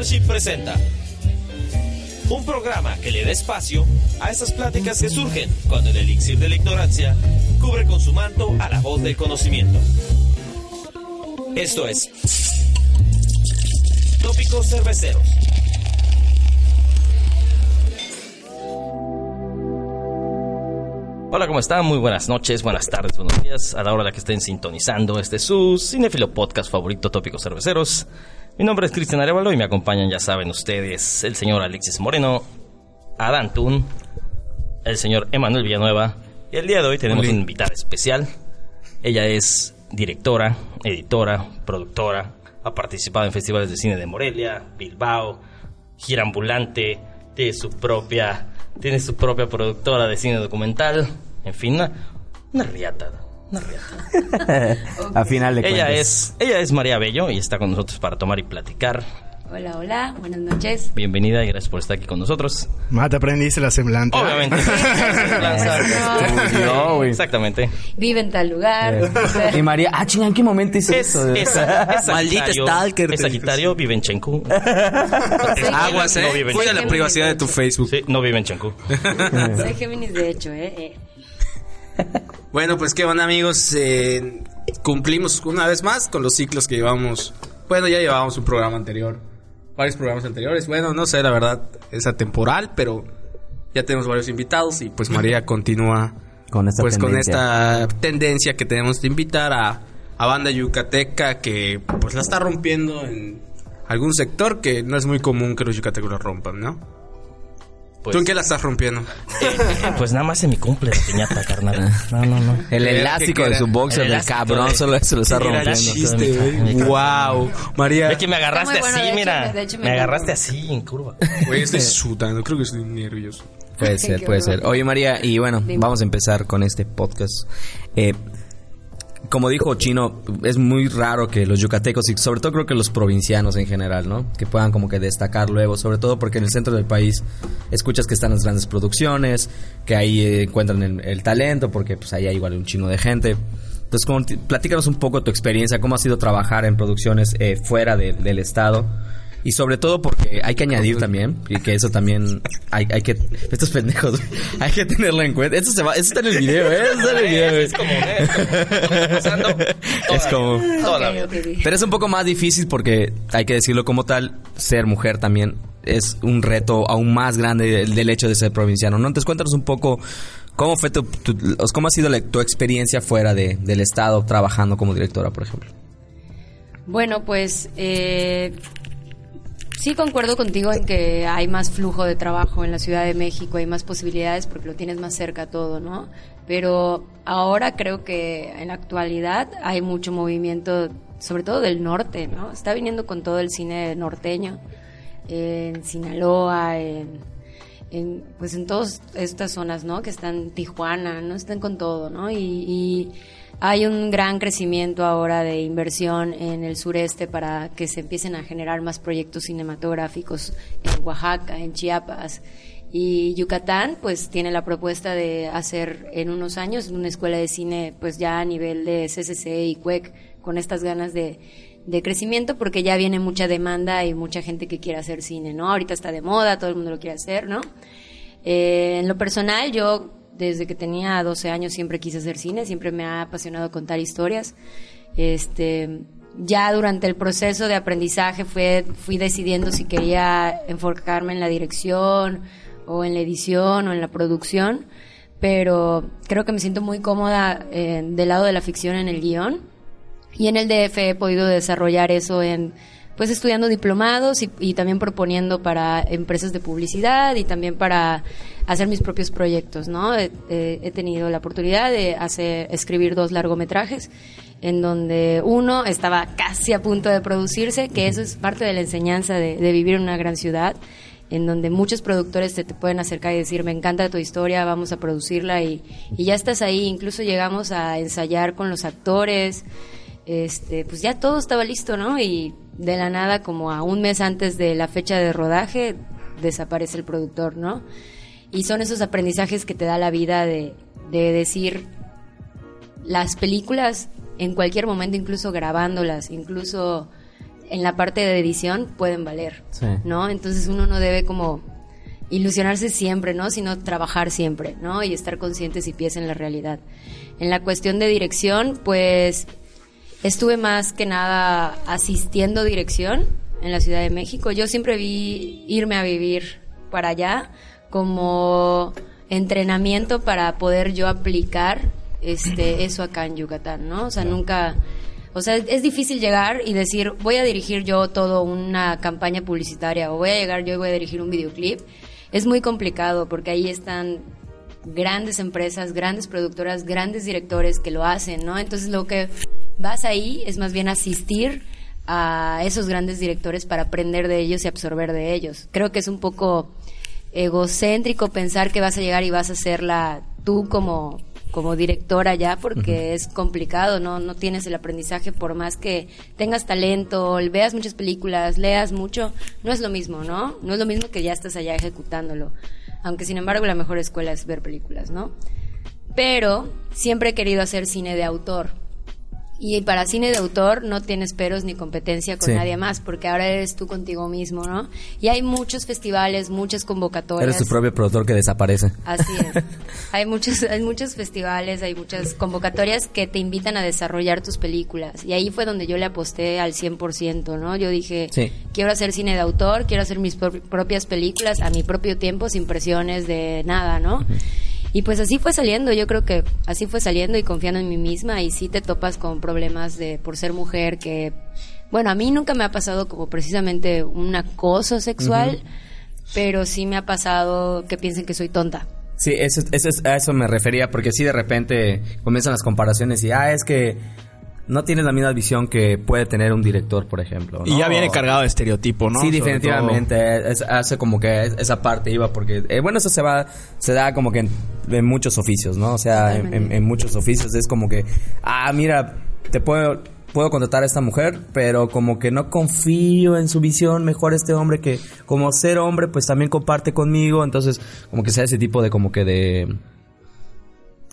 Presenta un programa que le da espacio a esas pláticas que surgen cuando el elixir de la ignorancia cubre con su manto a la voz del conocimiento. Esto es Tópicos Cerveceros. Hola, ¿cómo están? Muy buenas noches, buenas tardes, buenos días. A la hora de que estén sintonizando este su cinefilo podcast favorito, Tópicos Cerveceros. Mi nombre es Cristian Arevalo y me acompañan, ya saben ustedes, el señor Alexis Moreno, Adán Tun, el señor Emanuel Villanueva. Y el día de hoy tenemos una invitada especial. Ella es directora, editora, productora. Ha participado en festivales de cine de Morelia, Bilbao, gira ambulante, tiene su propia tiene su propia productora de cine documental, en fin, una, una riata, riata. A final de ella cuentas. es, ella es María Bello y está con nosotros para tomar y platicar. Hola, hola, buenas noches. Bienvenida y gracias por estar aquí con nosotros. Ma, te aprendiste la semblante. Obviamente. No, güey. Exactamente. Vive en tal lugar. Y María, ah, chinga, ¿en qué momento hizo Es, eso? es, es Maldita stalker, Es Sagitario, vive en Chenku. Aguas, No eh. vive en Cuida la privacidad de tu Facebook. Sí, no vive en Chenku. Soy Géminis de hecho, ¿eh? Bueno, pues qué van amigos. Eh, cumplimos una vez más con los ciclos que llevamos. Bueno, ya llevábamos un programa anterior. Varios programas anteriores. Bueno, no sé, la verdad, es atemporal, pero ya tenemos varios invitados y pues María continúa Con esta pues con tendencia. esta tendencia que tenemos de invitar a, a banda yucateca que pues la está rompiendo en algún sector que no es muy común que los yucatecos la rompan, ¿no? Pues, ¿Tú en qué la estás rompiendo? eh, pues nada más en mi cumple de piñata, carnal. No, no, no. El ¿Qué elástico de su boxer El cabrón de- solo se lo está rompiendo. chiste, güey. Wow, María. Ve que me agarraste bueno, así, hecho, mira. me agarraste así en curva. Güey, estoy sudando, creo que estoy nervioso. Puede ser, puede ser. Oye, María, y bueno, Dime. vamos a empezar con este podcast. Eh, como dijo Chino, es muy raro que los yucatecos y sobre todo creo que los provincianos en general, ¿no? Que puedan como que destacar luego, sobre todo porque en el centro del país escuchas que están las grandes producciones, que ahí eh, encuentran el, el talento, porque pues ahí hay igual un chino de gente. Entonces, platícanos un poco tu experiencia, cómo ha sido trabajar en producciones eh, fuera de- del estado. Y sobre todo porque hay que añadir también, y que eso también hay, hay que... Estos pendejos, hay que tenerlo en cuenta. Esto, se va, esto está en el video, ¿eh? Esto está en el video, Es como, ¿eh? Es como, Es como... Pero es un poco más difícil porque, hay que decirlo como tal, ser mujer también es un reto aún más grande del, del hecho de ser provinciano, ¿no? Entonces cuéntanos un poco cómo fue tu, tu- cómo ha sido la- tu experiencia fuera de- del estado trabajando como directora, por ejemplo. Bueno, pues eh, sí concuerdo contigo en que hay más flujo de trabajo en la Ciudad de México, hay más posibilidades porque lo tienes más cerca todo, ¿no? Pero ahora creo que en la actualidad hay mucho movimiento, sobre todo del norte, ¿no? Está viniendo con todo el cine norteño, en Sinaloa, en, en, pues en todas estas zonas, ¿no? Que están Tijuana, ¿no? Están con todo, ¿no? Y, y hay un gran crecimiento ahora de inversión en el sureste para que se empiecen a generar más proyectos cinematográficos en Oaxaca, en Chiapas. Y Yucatán, pues tiene la propuesta de hacer en unos años una escuela de cine, pues ya a nivel de CCC y CUEC, con estas ganas de, de crecimiento, porque ya viene mucha demanda y mucha gente que quiere hacer cine, ¿no? Ahorita está de moda, todo el mundo lo quiere hacer, ¿no? Eh, en lo personal, yo desde que tenía 12 años siempre quise hacer cine, siempre me ha apasionado contar historias. Este, ya durante el proceso de aprendizaje fue, fui decidiendo si quería enfocarme en la dirección o en la edición o en la producción, pero creo que me siento muy cómoda eh, del lado de la ficción en el guion. Y en el DF he podido desarrollar eso en, pues estudiando diplomados y, también proponiendo para empresas de publicidad y también para hacer mis propios proyectos, ¿no? He, tenido la oportunidad de hacer, escribir dos largometrajes en donde uno estaba casi a punto de producirse, que eso es parte de la enseñanza de, de vivir en una gran ciudad, en donde muchos productores te, te pueden acercar y decir, me encanta tu historia, vamos a producirla y, y ya estás ahí, incluso llegamos a ensayar con los actores, este, pues ya todo estaba listo, ¿no? Y de la nada, como a un mes antes de la fecha de rodaje, desaparece el productor, ¿no? Y son esos aprendizajes que te da la vida de, de decir, las películas en cualquier momento, incluso grabándolas, incluso en la parte de edición pueden valer, Sí. ¿no? Entonces uno no debe como ilusionarse siempre, ¿no? Sino trabajar siempre, ¿no? Y estar conscientes y pies en la realidad. En la cuestión de dirección, pues estuve más que nada asistiendo dirección en la Ciudad de México. Yo siempre vi irme a vivir para allá como entrenamiento para poder yo aplicar este eso acá en Yucatán, ¿no? O sea, nunca o sea, es difícil llegar y decir, voy a dirigir yo todo una campaña publicitaria o voy a llegar yo y voy a dirigir un videoclip. Es muy complicado porque ahí están grandes empresas, grandes productoras, grandes directores que lo hacen, ¿no? Entonces lo que vas ahí es más bien asistir a esos grandes directores para aprender de ellos y absorber de ellos. Creo que es un poco egocéntrico pensar que vas a llegar y vas a hacerla tú como como directora ya porque es complicado, ¿no? No tienes el aprendizaje por más que tengas talento, veas muchas películas, leas mucho, no es lo mismo, ¿no? No es lo mismo que ya estás allá ejecutándolo. Aunque sin embargo la mejor escuela es ver películas, ¿no? Pero siempre he querido hacer cine de autor. Y para cine de autor no tienes peros ni competencia con Sí. nadie más, porque ahora eres tú contigo mismo, ¿no? Y hay muchos festivales, muchas convocatorias. Eres tu propio productor que desaparece. Así es. hay muchos, hay muchos festivales, hay muchas convocatorias que te invitan a desarrollar tus películas. Y ahí fue donde yo le aposté al 100%, ¿no? Yo dije, Sí. quiero hacer cine de autor, quiero hacer mis pro- propias películas a mi propio tiempo, sin presiones de nada, ¿no? Y pues así fue saliendo, yo creo que así fue saliendo y confiando en mí misma y sí te topas con problemas de por ser mujer que bueno, a mí nunca me ha pasado como precisamente un acoso sexual, pero sí me ha pasado que piensen que soy tonta. Sí, eso, eso es- a eso me refería, porque sí de repente comienzan las comparaciones y, ah, es que no tienes la misma visión que puede tener un director, por ejemplo. Y ya viene cargado de estereotipo, ¿no? Sí, Sobre definitivamente. Es- hace como que es- esa parte iba porque, eh, bueno, eso se va, se da como que en, en muchos oficios, ¿no? O sea, en, en- en muchos oficios es como que, ah, mira, te puedo, puedo contratar a esta mujer, pero como que no confío en su visión, mejor este hombre que como ser hombre, pues también comparte conmigo, entonces como que sea ese tipo de como que de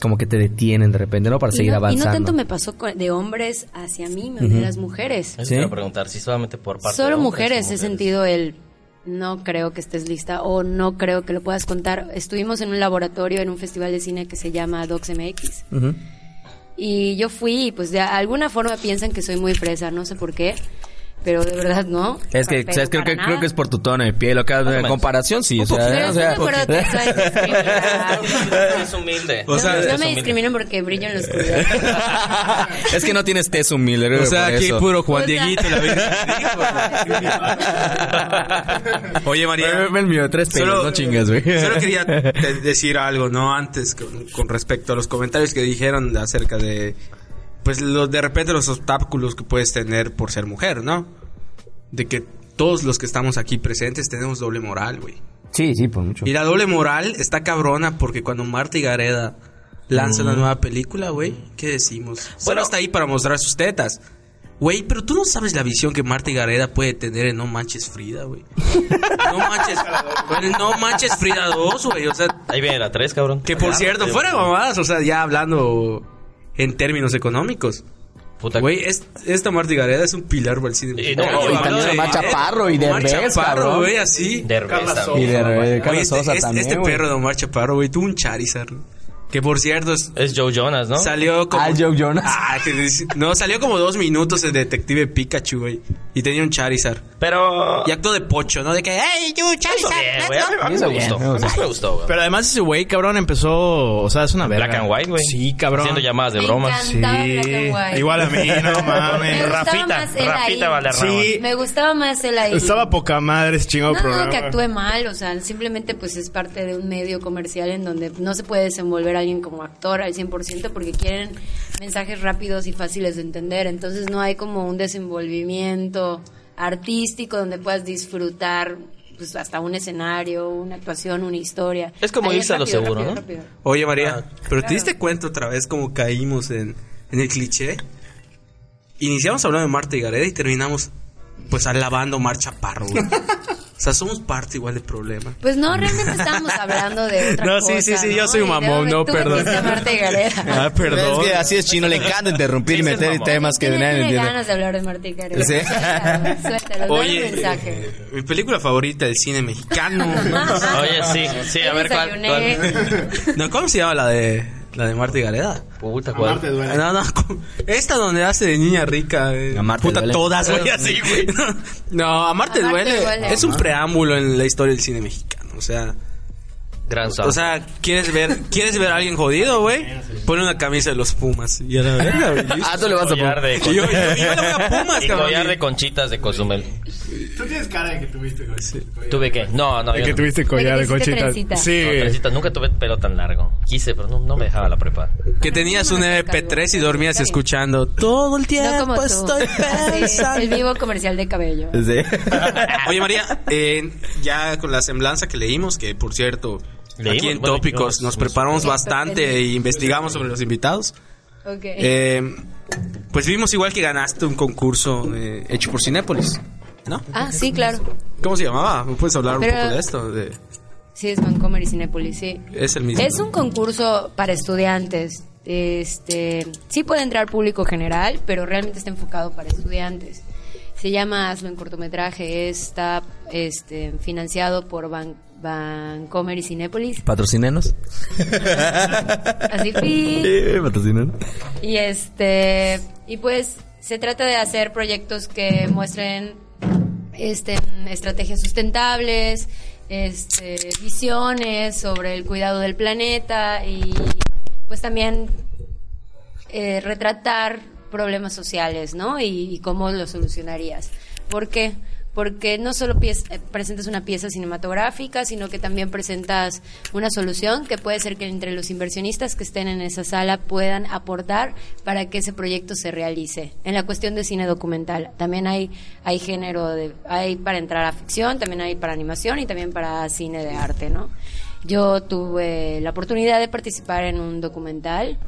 como que te detienen de repente, ¿no? Para Y seguir no, y avanzando. no tanto me pasó de hombres hacia mí, me de las mujeres. Eso ¿Sí? te iba a preguntar, si solamente por parte de Solo hombres o mujeres he mujeres. sentido el no creo que estés lista o no creo que lo puedas contar. Estuvimos en un laboratorio en un festival de cine que se llama Docs MX y yo fui y pues de alguna forma piensan que soy muy fresa, no sé por qué, pero de verdad no. Es que, Pero ¿sabes? Creo que, creo que es por tu tono de piel, en comparación, sí. O sea, o sea, que eso es humilde. O sea, no, no me humilde. discriminen porque brillo en la oscuridad. es que no tienes tez humilde. O sea, aquí eso. puro Juan O sea- Dieguito la. Oye, María. El mío, tres pelos, no chingas, güey. Solo quería te- decir algo, ¿no? Antes, con, con respecto a los comentarios que dijeron acerca de, pues, los, de repente los obstáculos que puedes tener por ser mujer, ¿no? De que todos los que estamos aquí presentes tenemos doble moral, güey. Sí, sí, por mucho. Y la doble moral está cabrona porque cuando Marta y Gareda lanza una nueva película, güey, ¿qué decimos? Bueno, está ahí para mostrar sus tetas. Güey, pero tú no sabes la visión que Marta y Gareda puede tener en No Manches Frida, güey. No manches, güey, no manches Frida 2, güey. O sea, Ahí viene la 3, cabrón. que por cierto, fuera de mamadas, o sea, ya hablando en términos económicos. Puta, Güey, es- esta Marta y Gareda es un pilar para el cine. Y no, y también de- Omar Chaparro y Omar Derbez, Chaparro, güey, así. Derbez. Y de repente, Oye, Carlos este, Sosa este- también, este perro de Omar Chaparro, güey, tuvo un Charizard. Que por cierto, es- Es Joe Jonas, ¿no? salió como. Ah, Joe Jonas. Ah, no, salió como dos minutos el detective Pikachu, güey. Y tenía un Charizard. Pero... Y acto de pocho, ¿no? De que, ¡hey, you, Charizard! bien. A go". mí- me gustó. me A mí gustó. me gustó, güey. Pero además ese güey, cabrón, empezó... O sea, es una verga. Black and white, güey. Sí, cabrón. Haciendo llamadas de encanta. Sí. Black and white. Igual a mí, no Me mames. gustaba Rafita, Rafita ahí. Valderrama. Sí. Me gustaba más él ahí. Estaba poca madre ese chingado No, programa. no, que actúe mal, o sea, simplemente pues es parte de un medio comercial en donde no se puede desenvolver a alguien como actor al 100% porque quieren mensajes rápidos y fáciles de entender, entonces no hay como un desenvolvimiento artístico donde puedas disfrutar pues hasta un escenario, una actuación, una historia. Es como irse a lo seguro, rápido, ¿no? rápido. Oye, María, Ah, ¿pero te diste cuenta otra vez cómo caímos en, en el cliché? Iniciamos hablando de Marta y Gareda y terminamos, pues, alabando a Omar Chaparro, güey. O sea, somos parte igual del problema. Pues no, realmente estábamos hablando de otra No, cosa. sí, sí, sí, yo soy un Y luego mamón, no, perdón. metiste a Marta y Gareda. Ah, perdón. Es que así es chino, le encanta interrumpir y meter temas que nadie tiene entiende. ganas de hablar de Marta y Gareda. Sí. Suéltalo, suéltalo, dale un mensaje. eh, mi película favorita del cine mexicano. Oye, sí, sí, a ver cuál? no, ¿Cómo se llama la de la de Marta y Gareda? Puta, cuál. No, no, esta donde hace de niña rica. eh. Amarte Puta, duele. todas, güey, así, güey. No, Amarte, Amarte duele. duele. Es un preámbulo en la historia del cine mexicano. O sea, Gran o sea, ¿quieres ver, ¿quieres ver a alguien jodido, güey? Pone una camisa de los Pumas. Y a la verga, güey. Ah, tú le vas a collar poner. de, Y yo, yo, yo le voy a Pumas, y cabrón. collar de conchitas de Cozumel. Tú tienes cara de que tuviste ¿Tuve qué? No, no, De que no. tuviste collar De conchitas. trencita. Sí. No, trencita, nunca tuve pelo tan largo. Quise, pero no, no me dejaba la prepa. Que tenías un MP3 y dormías escuchando todo el No tiempo como tú. estoy pensando. el vivo comercial de cabello. Sí. Oye, María, eh, ya con la semblanza que leímos, que por cierto, Leímos, aquí en bueno, Tópicos nos preparamos bastante e investigamos sobre los invitados. Ok. Eh, pues vimos igual que ganaste un concurso eh, hecho por Cinépolis, ¿no? ah, sí, claro. ¿Cómo se llamaba? ¿Me puedes hablar Pero- un poco de esto? De- Sí, es Vancomer y Cinépolis, sí. es el mismo. Es un concurso para estudiantes. Este, sí puede entrar público general, pero realmente está enfocado para estudiantes. Se llama Hazlo en cortometraje. Está este, financiado por Van, Vancomer y Cinépolis. Patrocinenos. Así. Sí, patrocinenos. Y este y pues se trata de hacer proyectos que muestren este estrategias sustentables, este visiones sobre el cuidado del planeta y pues también eh, retratar problemas sociales, ¿no? Y, y cómo los solucionarías. ¿Por qué? Porque no solo eh, presentas una pieza cinematográfica, sino que también presentas una solución que puede ser que entre los inversionistas que estén en esa sala puedan aportar para que ese proyecto se realice. En la cuestión de cine documental, también hay, hay género, de, hay para entrar a ficción, también hay para animación y también para cine de arte, ¿no? Yo tuve la oportunidad de participar en un documental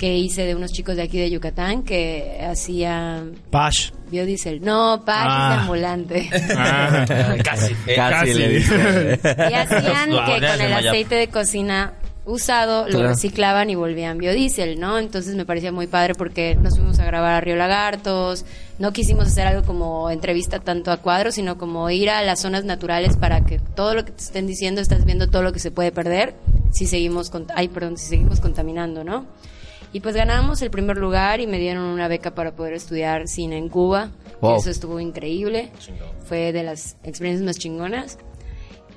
que hice de unos chicos de aquí de Yucatán que hacían Pash. biodiesel. No, pack Ah. de ambulante. Ah. Casi. Casi, Casi. le dije. y hacían que con el aceite de cocina usado lo reciclaban y volvían biodiesel, ¿no? Entonces me parecía muy padre porque nos fuimos a grabar a Río Lagartos, no quisimos hacer algo como entrevista tanto a cuadros, sino como ir a las zonas naturales para que todo lo que te estén diciendo estás viendo todo lo que se puede perder si seguimos con ay, perdón, si seguimos contaminando, ¿no? Y pues ganamos el primer lugar y me dieron una beca para poder estudiar cine en Cuba. Wow. Y eso estuvo increíble. Fue de las experiencias más chingonas.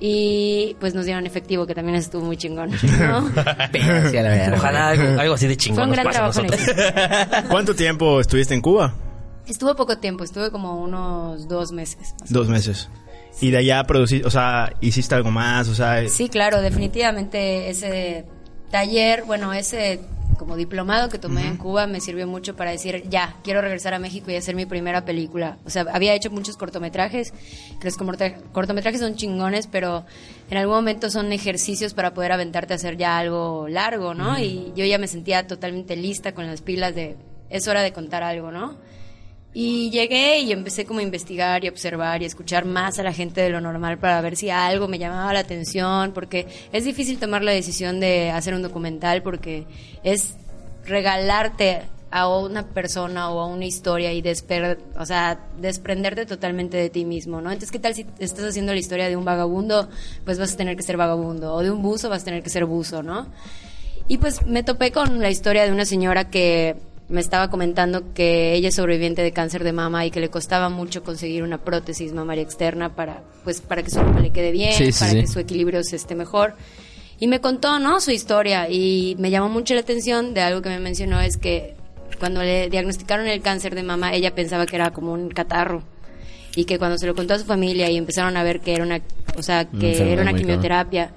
Y pues nos dieron efectivo, que también estuvo muy chingón. ¿no? Sí, a la verga. Ojalá algo, algo así de chingón Fue un gran trabajo. ¿Cuánto tiempo estuviste en Cuba? Estuvo poco tiempo, estuve como unos dos meses. Dos meses. Y de allá produciste, o sea, hiciste algo más, o sea... Sí, claro, definitivamente ese taller, bueno, ese como diplomado que tomé en Cuba me sirvió mucho para decir, ya, quiero regresar a México y hacer mi primera película. O sea, había hecho muchos cortometrajes, que los cortometra- cortometrajes son chingones, pero en algún momento son ejercicios para poder aventarte a hacer ya algo largo, ¿no? Y yo ya me sentía totalmente lista con las pilas de, es hora de contar algo, ¿no? Y llegué y empecé como a investigar y observar y escuchar más a la gente de lo normal para ver si algo me llamaba la atención, porque es difícil tomar la decisión de hacer un documental porque es regalarte a una persona o a una historia y desper o sea, desprenderte totalmente de ti mismo, ¿no? Entonces, ¿qué tal si estás haciendo la historia de un vagabundo? Pues vas a tener que ser vagabundo, o de un buzo vas a tener que ser buzo, ¿no? Y pues me topé con la historia de una señora que me estaba comentando que ella es sobreviviente de cáncer de mama y que le costaba mucho conseguir una prótesis mamaria externa para pues para que su mama le quede bien, Sí, sí, para sí. que su equilibrio se esté mejor. Y me contó, ¿no? Su historia y me llamó mucho la atención de algo que me mencionó es que cuando le diagnosticaron el cáncer de mama, ella pensaba que era como un catarro y que cuando se lo contó a su familia y empezaron a ver que era una, o sea, que era una quimioterapia,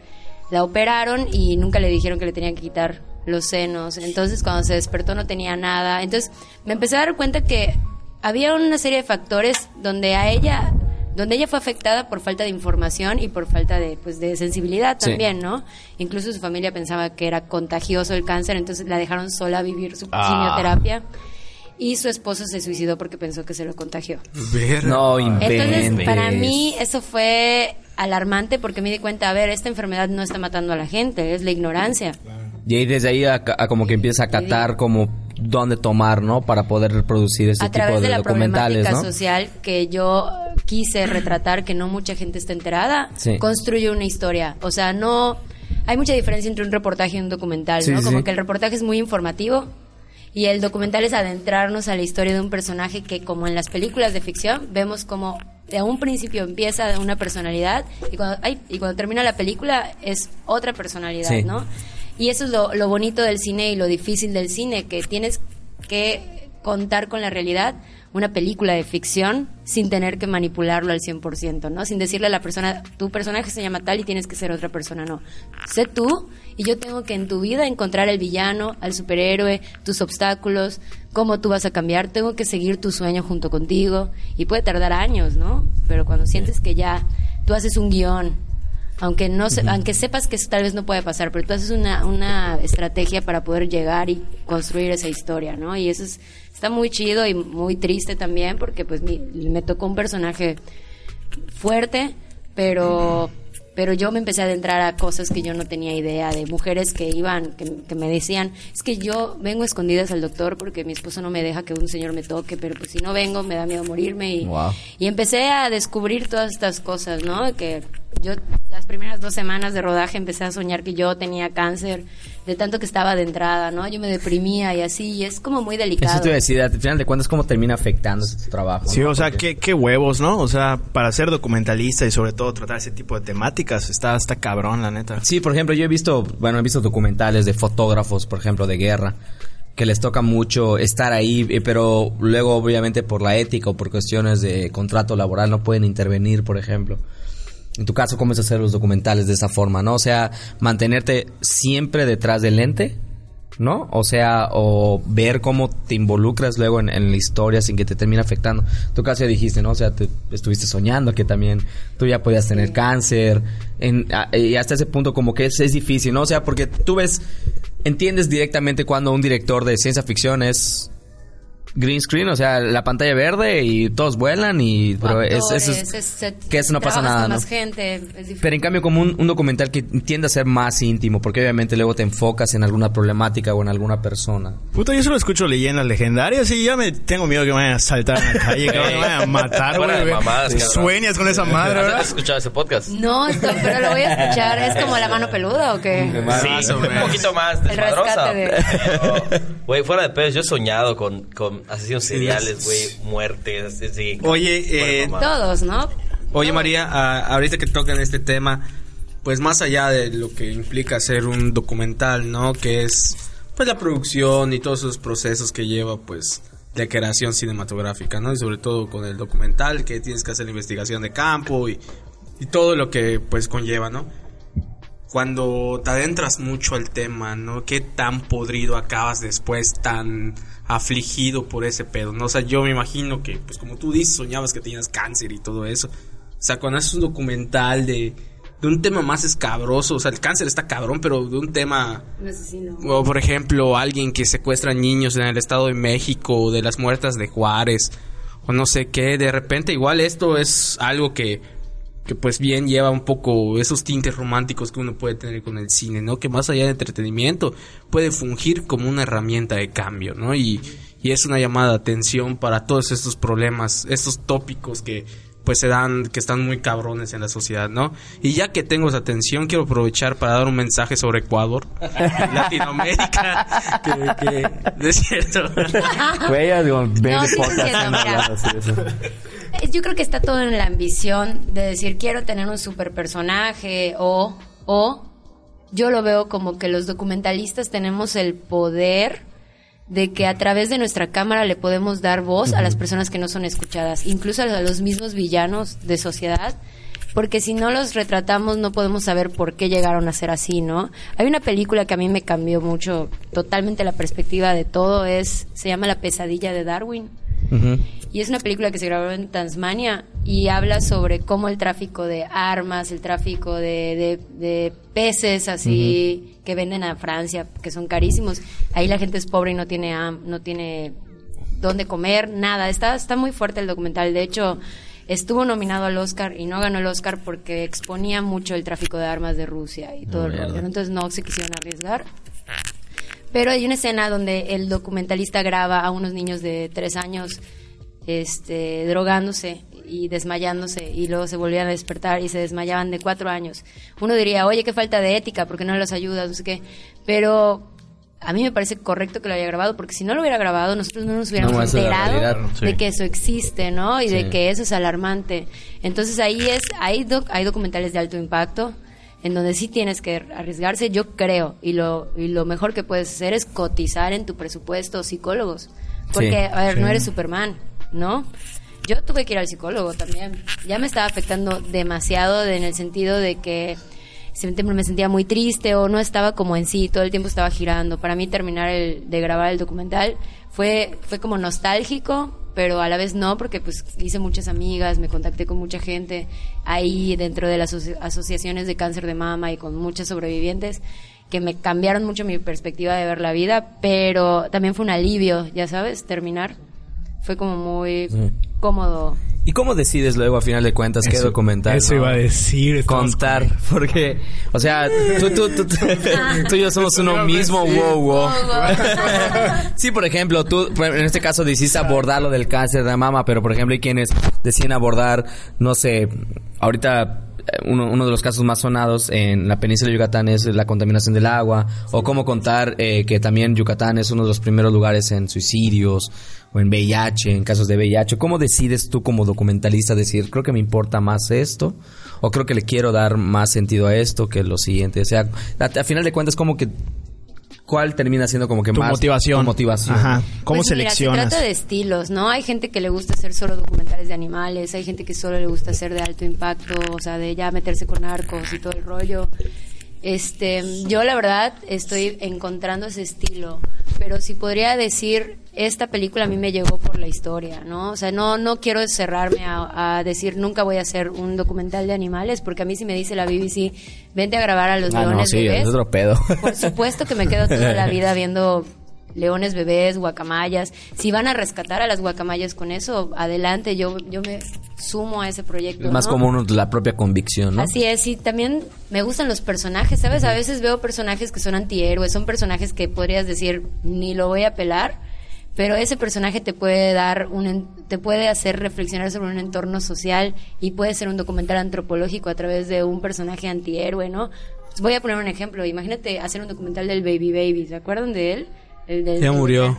la operaron y nunca le dijeron que le tenían que quitar los senos. Entonces, cuando se despertó no tenía nada. Entonces, me empecé a dar cuenta que había una serie de factores donde a ella donde ella fue afectada por falta de información y por falta de pues de sensibilidad Sí. también, ¿no? Incluso su familia pensaba que era contagioso el cáncer, entonces la dejaron sola a vivir su Ah. quimioterapia. y su esposo se suicidó porque pensó que se lo contagió. No Entonces, para mí eso fue alarmante porque me di cuenta, a ver, esta enfermedad no está matando a la gente, es la ignorancia. Y ahí desde ahí a, a como que empieza a catar como dónde tomar, ¿no? Para poder reproducir ese a tipo de, de, la documentales, problemática ¿no? social que yo quise retratar, que no mucha gente está enterada, Sí. construye una historia. O sea, no... Hay mucha diferencia entre un reportaje y un documental, Sí, ¿no? Como sí. que el reportaje es muy informativo y el documental es adentrarnos a la historia de un personaje que, como en las películas de ficción, vemos como de un principio empieza una personalidad y cuando, ay, y cuando termina la película es otra personalidad, Sí. ¿no? Y eso es lo, lo bonito del cine y lo difícil del cine, que tienes que contar con la realidad una película de ficción sin tener que manipularlo al 100%, ¿no? Sin decirle a la persona, tu personaje se llama tal y tienes que ser otra persona, no. Sé tú y yo tengo que en tu vida encontrar al villano, al superhéroe, tus obstáculos, cómo tú vas a cambiar, tengo que seguir tu sueño junto contigo y puede tardar años, ¿no? Pero cuando sientes que ya tú haces un guion, aunque no se- aunque sepas que eso tal vez no puede pasar, pero tú haces una, una estrategia para poder llegar y construir esa historia, ¿no? Y eso es, está muy chido y muy triste también porque pues mi- me tocó un personaje fuerte, pero pero yo me empecé a adentrar a cosas que yo no tenía idea, de mujeres que iban, que, que me decían, es que yo vengo escondidas al doctor porque mi esposo no me deja que un señor me toque, pero pues si no vengo me da miedo morirme y, Wow. y empecé a descubrir todas estas cosas, ¿no? Que yo las primeras dos semanas de rodaje empecé a soñar que yo tenía cáncer, de tanto que estaba de entrada, ¿no? Yo me deprimía y así, y es como muy delicado. Eso te iba a decir, al final de cuentas, cómo termina afectando tu trabajo. Sí, ¿no? o sea, Porque- qué, qué huevos, ¿no? O sea, para ser documentalista y sobre todo tratar ese tipo de temáticas, está, está cabrón, la neta. Sí, por ejemplo, yo he visto, bueno, he visto documentales de fotógrafos, por ejemplo, de guerra, que les toca mucho estar ahí, eh, pero luego, obviamente, por la ética o por cuestiones de contrato laboral, no pueden intervenir, por ejemplo. En tu caso, ¿cómo es hacer los documentales de esa forma, no? O sea, mantenerte siempre detrás del lente, ¿no? O sea, o ver cómo te involucras luego en, en la historia sin que te termine afectando. En tu caso ya dijiste, ¿no? O sea, te estuviste soñando que también tú ya podías tener cáncer. En, y hasta ese punto como que es, es difícil, ¿no? O sea, porque tú ves, entiendes directamente cuando un director de ciencia ficción es green screen, o sea, la pantalla verde y todos vuelan y... Pero es, eso es- Actores, es- es- que eso no pasa nada, con ¿no? más gente, es diferente. Pero en cambio, como un, un documental que tiende a ser más íntimo, porque obviamente luego te enfocas en alguna problemática o en alguna persona. Puta, yo solo escucho leyendas legendarias y ya me tengo miedo que me vayan a saltar en la calle, que me vayan a matar, güey. de. Sueñas con esa madre, ¿Has ¿verdad? escuchado ese podcast? No, esto- pero lo voy a escuchar. ¿Es como la mano peluda o qué? Sí, un poquito más El desmadrosa. Güey, fuera de pedos, yo he soñado con, con asesinos seriales, güey, muertes, así. Oye, de eh. Todos, ¿no? Oye María, a- ahorita que tocan este tema, pues más allá de lo que implica hacer un documental, ¿no? Que es pues la producción y todos esos procesos que lleva pues la creación cinematográfica, ¿no? Y sobre todo con el documental que tienes que hacer la investigación de campo y, y todo lo que pues conlleva, ¿no? Cuando te adentras mucho al tema, ¿no? ¿Qué tan podrido acabas después, tan afligido por ese pedo, ¿no? O sea, yo me imagino que, pues como tú dices, soñabas que tenías cáncer y todo eso. O sea, cuando haces un documental de, de un tema más escabroso, o sea, el cáncer está cabrón, pero de un tema... Un asesino. O por ejemplo, alguien que secuestra niños en el Estado de México, o de las muertas de Juárez, o no sé qué, de repente igual esto es algo que, que pues bien lleva un poco esos tintes románticos que uno puede tener con el cine, ¿no? Que más allá de entretenimiento puede fungir como una herramienta de cambio, ¿no? Y, y es una llamada de atención para todos estos problemas, estos tópicos que pues se dan, que están muy cabrones en la sociedad, ¿no? Y ya que tengo esa atención, quiero aprovechar para dar un mensaje sobre Ecuador, Latinoamérica, que, que, es cierto. Güey, ya digo, 20 No, sí Eh, Yo creo que está todo en la ambición de decir quiero tener un super personaje o, o yo lo veo como que los documentalistas tenemos el poder de que a través de nuestra cámara le podemos dar voz a las personas que no son escuchadas, incluso a los mismos villanos de sociedad, porque si no los retratamos no podemos saber por qué llegaron a ser así, ¿no? Hay una película que a mí me cambió mucho, totalmente la perspectiva de todo, es se llama La pesadilla de Darwin. Y es una película que se grabó en Tasmania y habla sobre cómo el tráfico de armas, el tráfico de, de- de peces así que venden a Francia, que son carísimos. Ahí la gente es pobre y no tiene no tiene dónde comer, nada. Está, está muy fuerte el documental. De hecho, estuvo nominado al Oscar y no ganó el Oscar porque exponía mucho el tráfico de armas de Rusia y todo el rollo. Entonces no se quisieron arriesgar. Pero hay una escena donde el documentalista graba a unos niños de tres años este, drogándose y desmayándose y luego se volvían a despertar y se desmayaban de cuatro años. Uno diría, oye, qué falta de ética, porque no los ayudas, no sé qué. Pero a mí me parece correcto que lo haya grabado, porque si no lo hubiera grabado, nosotros no nos hubiéramos No, enterado realidad. Sí. de que eso existe, ¿no? Y Sí. de que eso es alarmante. Entonces ahí es, hay, doc- hay documentales de alto impacto en donde sí tienes que arriesgarse, yo creo, y lo, y lo mejor que puedes hacer es cotizar en tu presupuesto psicólogos. Porque, Sí, a ver, no eres Superman, ¿no? Yo tuve que ir al psicólogo también. Ya me estaba afectando demasiado de- en el sentido de que siempre me sentía muy triste o no estaba como en sí, todo el tiempo estaba girando. Para mí terminar el, de grabar el documental fue, fue como nostálgico, pero a la vez no, porque pues hice muchas amigas, me contacté con mucha gente ahí dentro de las asoci- asociaciones de cáncer de mama y con muchas sobrevivientes que me cambiaron mucho mi perspectiva de ver la vida, pero también fue un alivio, ya sabes, terminar. Fue como muy cómodo. ¿Y cómo decides luego, a final de cuentas, qué Eso- documental? Eso no? iba a decir. Contar, porque, o sea, tú, tú, tú, tú, tú y yo somos uno mismo, wow, wow. Sí, por ejemplo, tú, en este caso, decidiste abordar lo del cáncer de mama, pero por ejemplo, hay quienes deciden abordar, no sé, ahorita uno, uno de los casos más sonados en la península de Yucatán es la contaminación del agua, o cómo contar eh, que también Yucatán es uno de los primeros lugares en suicidios, o en VIH, en casos de VIH. ¿Cómo decides tú como documentalista decir, creo que me importa más esto, o creo que le quiero dar más sentido a esto que lo siguiente? O sea, a, a final de cuentas, como que ¿Cuál termina siendo como que Tu más motivación. tu motivación? Ajá. ¿Cómo Pues mira, seleccionas? se trata de estilos, ¿no? Hay gente que le gusta hacer solo documentales de animales, hay gente que solo le gusta hacer de alto impacto, o sea, de ya meterse con narcos y todo el rollo. Este, yo la verdad estoy encontrando ese estilo, pero si podría decir, esta película a mí me llegó por la historia, ¿no? O sea, no, no quiero cerrarme a, a decir nunca voy a hacer un documental de animales, porque a mí si me dice la BBC, vente a grabar a los Ah, no, leones sí, bebés, es otro pedo. por supuesto que me quedo toda la vida viendo leones bebés, guacamayas. Si van a rescatar a las guacamayas con eso, adelante, yo, yo me sumo a ese proyecto. Es más ¿no? como uno, la propia convicción, ¿no? Así es, y también me gustan los personajes, ¿sabes? A veces veo personajes que son antihéroes, son personajes que podrías decir, ni lo voy a pelar, pero ese personaje te puede dar un, te puede hacer reflexionar sobre un entorno social y puede ser un documental antropológico a través de un personaje antihéroe, ¿no? Voy a poner un ejemplo, imagínate hacer un documental del Baby Baby, ¿se acuerdan de él? El del, Ya murió.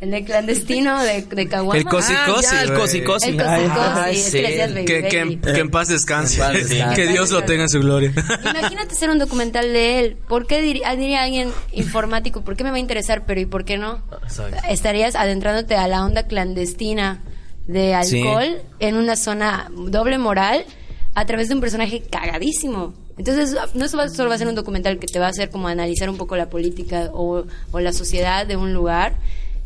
El de clandestino de, de Caguama. El cosi Ah, cosi, ya, el güey. cosi-cosi. El sí. Que, que, que en paz descanse. En paz descanse. que Dios lo tenga en su gloria. Imagínate hacer un documental de él. ¿Por qué ah, diría alguien informático? ¿Por qué me va a interesar? Pero ¿y por qué no? Exacto. Estarías adentrándote a la onda clandestina de Sí. alcohol en una zona doble moral a través de un personaje cagadísimo. Entonces, no solo va- solo va a ser un documental que te va a hacer como analizar un poco la política o, o la sociedad de un lugar,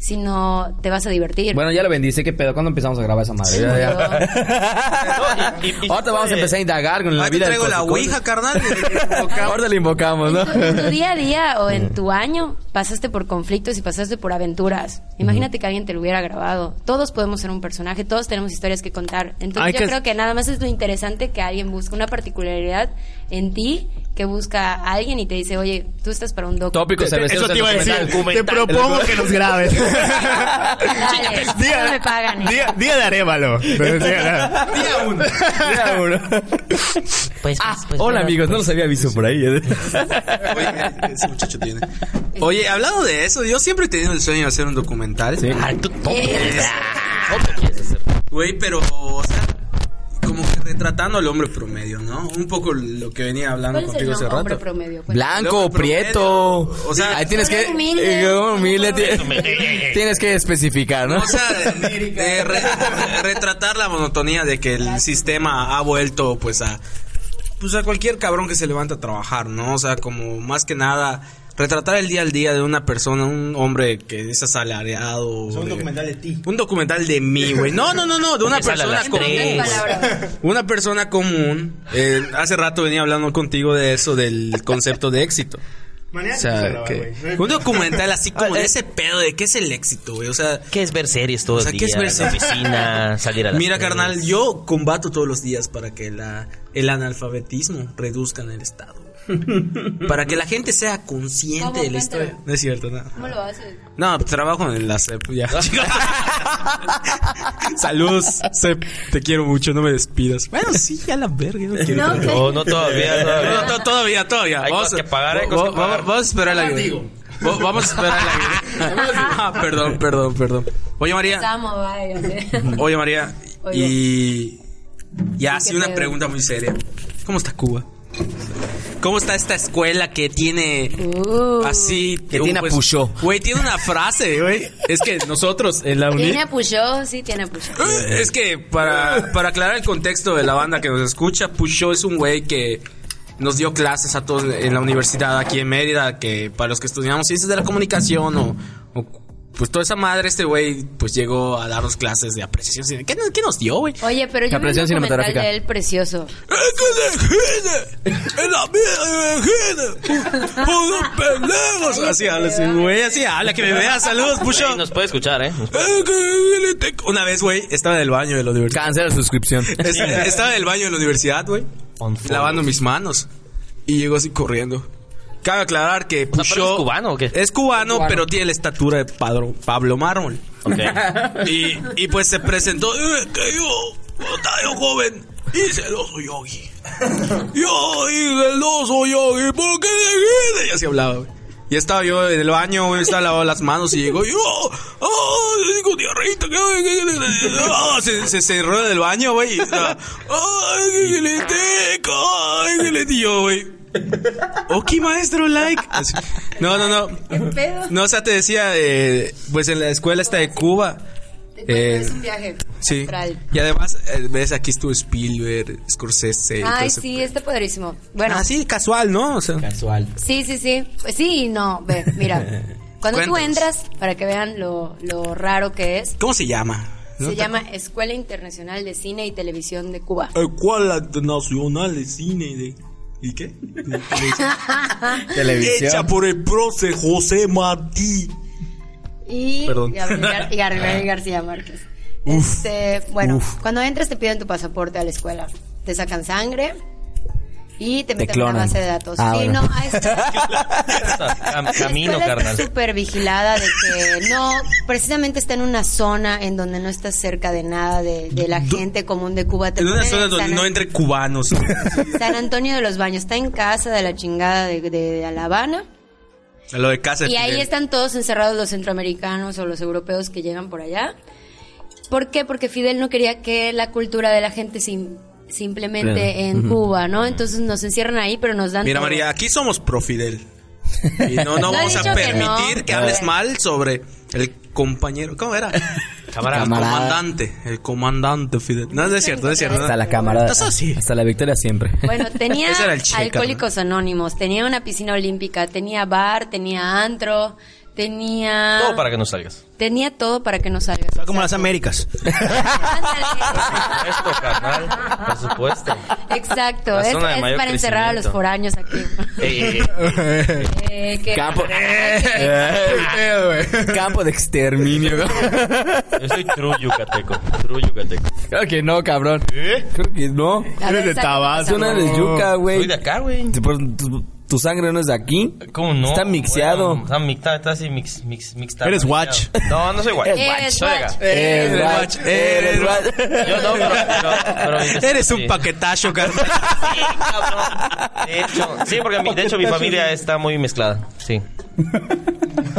sino te vas a divertir. Bueno, ya lo bendice, ¿qué pedo? ¿Cuándo empezamos a grabar esa madre? Sí, Ya, ya. Y- y- y- Ahorita vamos a empezar a indagar con la te vida del traigo la ouija, carnal. Ahorita le invocamos, ¿no? En tu día a día o en tu año pasaste por conflictos y pasaste por aventuras. Imagínate que alguien te lo hubiera grabado. Todos podemos ser un personaje, todos tenemos historias que contar. Entonces Hay yo que- creo que nada más es lo interesante que alguien busca una particularidad en ti que busca a alguien y te dice, oye, tú estás para un doc. Tópico cervecero Eso te iba a decir. Te propongo que nos grabes. Dale, no me pagan. Día, día de Arevalo. Día uno. Ya, uno. Pues, Ah, pues, hola bueno, amigos, no los había visto por ahí. ¿eh? Oye, ese muchacho tiene. Oye, hablando de eso, yo siempre he tenido el sueño de hacer un documental. Sí. Ay, tú Eh. Güey, pero, o sea, retratando al hombre promedio, ¿no? Un poco lo que venía hablando ¿Cuál es el contigo hace rato. promedio? Blanco, prieto. O sea, ahí tienes que. humilde. eh, humilde, ti- Tienes que especificar, ¿no? O sea, de, de re- retratar la monotonía de que el sistema ha vuelto, pues, a. Pues a cualquier cabrón que se levanta a trabajar, ¿no? O sea, como más que nada. Retratar el día al día de una persona, un hombre que es asalariado. un de- documental de ti. Un documental de mí, güey. No, no, no, no, de una persona común. Una persona común. Eh, hace rato venía hablando contigo de eso, del concepto de éxito. O sea, que- un documental así como de ese pedo de qué es el éxito, güey. O sea, ¿Qué es ver series todo O sea, el ¿qué es ver la series? oficina, salir a las mira, carnal, yo combato todos los días para que la, el analfabetismo reduzca en el Estado. para que la gente sea consciente de la historia. No es cierto, no. ¿Cómo lo haces? No, pues, trabajo en la CEP ya. Saludos, CEP. Te quiero mucho, no me despidas. Bueno, sí, ya la verga. No, quiero No. No, no todavía, todavía. No, to- todavía, todavía. Hay cosas que pagar, hay cosas que vamos- pagar. Vamos a esperar la vida. Va- Vamos a esperar la vida. Ah, perdón, perdón, perdón. Oye, María. Oye, María. Oye. Y. Ya, Sí, así una pregunta muy seria. ¿Cómo está Cuba? ¿Cómo está esta escuela que tiene Uh, así Que tiene a Peugeot. Güey, tiene una frase, güey. Es que nosotros en la uni ¿Tiene Peugeot? Sí, tiene Peugeot. es que para, para aclarar el contexto de la banda que nos escucha, Pusho es un güey que nos dio clases a todos en la universidad aquí en Mérida, que para los que estudiamos ciencias de la comunicación o, o, pues toda esa madre, este güey pues llegó a darnos clases de apreciación. cine- ¿Qué, nos- qué nos dio, güey? Oye, pero yo vi un Apreciación documental cinematográfica. de él precioso. ¡En la vida pendejos! Así habla, ese güey, así habla, que me vea. Saludos, Pusho. Sí, nos puede escuchar, ¿eh? Una vez, güey, estaba en el baño de la universidad. Cancela la suscripción. Es- Estaba en el baño de la universidad, güey. Lavando mis manos. Y llegó así corriendo. Cabe aclarar que sea, ¿pero Pusho es cubano o qué? Es cubano, pero tiene la estatura de Padro- Pablo Mármol. Ok. Y, y pues se presentó. "Eh, que yo, yo joven, y celoso yogi. Yo y celoso yogi, ¿por qué? Y así hablaba, güey. Y estaba yo en el baño, güey, estaba lavando las manos y llegó yo, ¡ah! Digo, diarreita, que- ah, se, se cerró del baño, güey. y estaba, ¡Ay, que le! ¡Ay, que le dio, güey! Ok, maestro, like. Así. No, no, no. pedo? No, o sea, te decía, eh, pues en la escuela está de Cuba. Eh, es un viaje Sí. astral. Y además, eh, ves, aquí estuvo Spielberg, Scorsese. Ay, sí, está padrísimo. Bueno, Ah, sí, casual, ¿no? O sea, Casual. sí, sí, sí. Pues sí y no. Ve, mira. Cuando tú entras, para que vean lo, lo raro que es, ¿Cómo se llama? ¿No se llama Escuela Internacional de Cine y Televisión de Cuba. Escuela Nacional de Cine de... ¿Y qué? Televisión. Hecha por el profe José Martí. Y Perdón. Gabriel, y Gabriel García Márquez. Este, bueno, cuando entras te piden tu pasaporte a la escuela. Te sacan sangre y te Te meten en una base de datos. Ah, sí, bueno. no, a esta- Cam- La camino, carnal. Está súper vigilada de que no, precisamente está en una zona en donde no estás cerca de nada de, de la gente común de Cuba. Te En una zona en donde San- no entre cubanos. San Antonio de los Baños, está en casa de la chingada de, de, de La Habana. Lo de casa Y ahí están todos encerrados los centroamericanos o los europeos que llegan por allá. ¿Por qué? Porque Fidel no quería que la cultura de la gente sim- simplemente en Cuba, ¿no? Entonces nos encierran ahí, pero nos dan Mira, todo. María, aquí somos pro Fidel. Y no, no vamos a que permitir no. que, hables mal sobre el compañero. ¿Cómo era? Camarada. El Camarada. comandante. El comandante Fidel. No, no es cierto, no es cierto. Hasta la así. Hasta la victoria siempre. Bueno, tenía Ese era el Che, alcohólicos anónimos, tenía una piscina olímpica, tenía bar, tenía antro, tenía Todo para que no salgas. tenía todo para que no salgas. Está como las Exacto. Américas. Ándale. Esto, carnal. Por supuesto. Exacto, es, para encerrar a los foráneos aquí. Ey, ey, ey. Eh, Campo. Campo de exterminio. Yo soy true yucateco. True yucateco. Creo que no, cabrón. Creo que no. Eres de Tabasco. Tú no eres yuca, Soy de acá, güey. Tu, sangre no es de aquí. ¿Cómo no? Está mixeado. Bueno, está, mixta- está así mix, mix, mixta- Eres watch. No, no soy watch. Eres Soy watch. Eres guach, eres guach. Yo no, pero... pero, Eres un sí. paquetazo, carnal. Sí, cabrón. De hecho, sí, porque mi- de hecho mi familia está muy mezclada. Sí.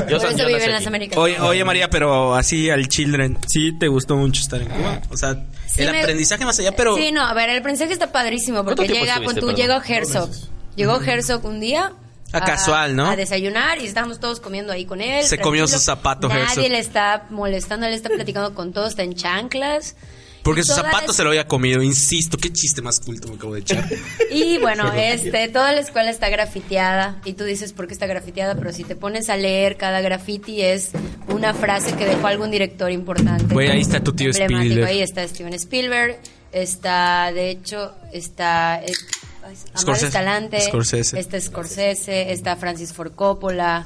Yo Por soy- eso yo vive en las. Américas. Oye, oye, María, pero así al children, ¿sí te gustó mucho estar en Cuba? O sea, Sí el me- aprendizaje más allá, pero... Sí, no, a ver, el aprendizaje está padrísimo porque ¿Cuánto tiempo llega, estuviste, tú, llegó Herzog. Llegó Herzog un día. Ah, casual, ¿no? A desayunar y estábamos todos comiendo ahí con él. Se comió tranquilo. sus zapatos, Nadie Herzog. le está molestando, él está platicando con todos, está en chanclas. Porque zapatos la- se lo había comido, insisto, qué chiste más culto me acabo de echar. Y bueno, este, toda la escuela está grafiteada y tú dices por qué está grafiteada, pero si te pones a leer cada graffiti es una frase que dejó algún director importante. Güey, ahí está tu tío. Spielberg. Ahí está Steven Spielberg, está, de hecho, está, eh, Scorsese. Escalante, Scorsese. está Scorsese, está Francis Ford Coppola.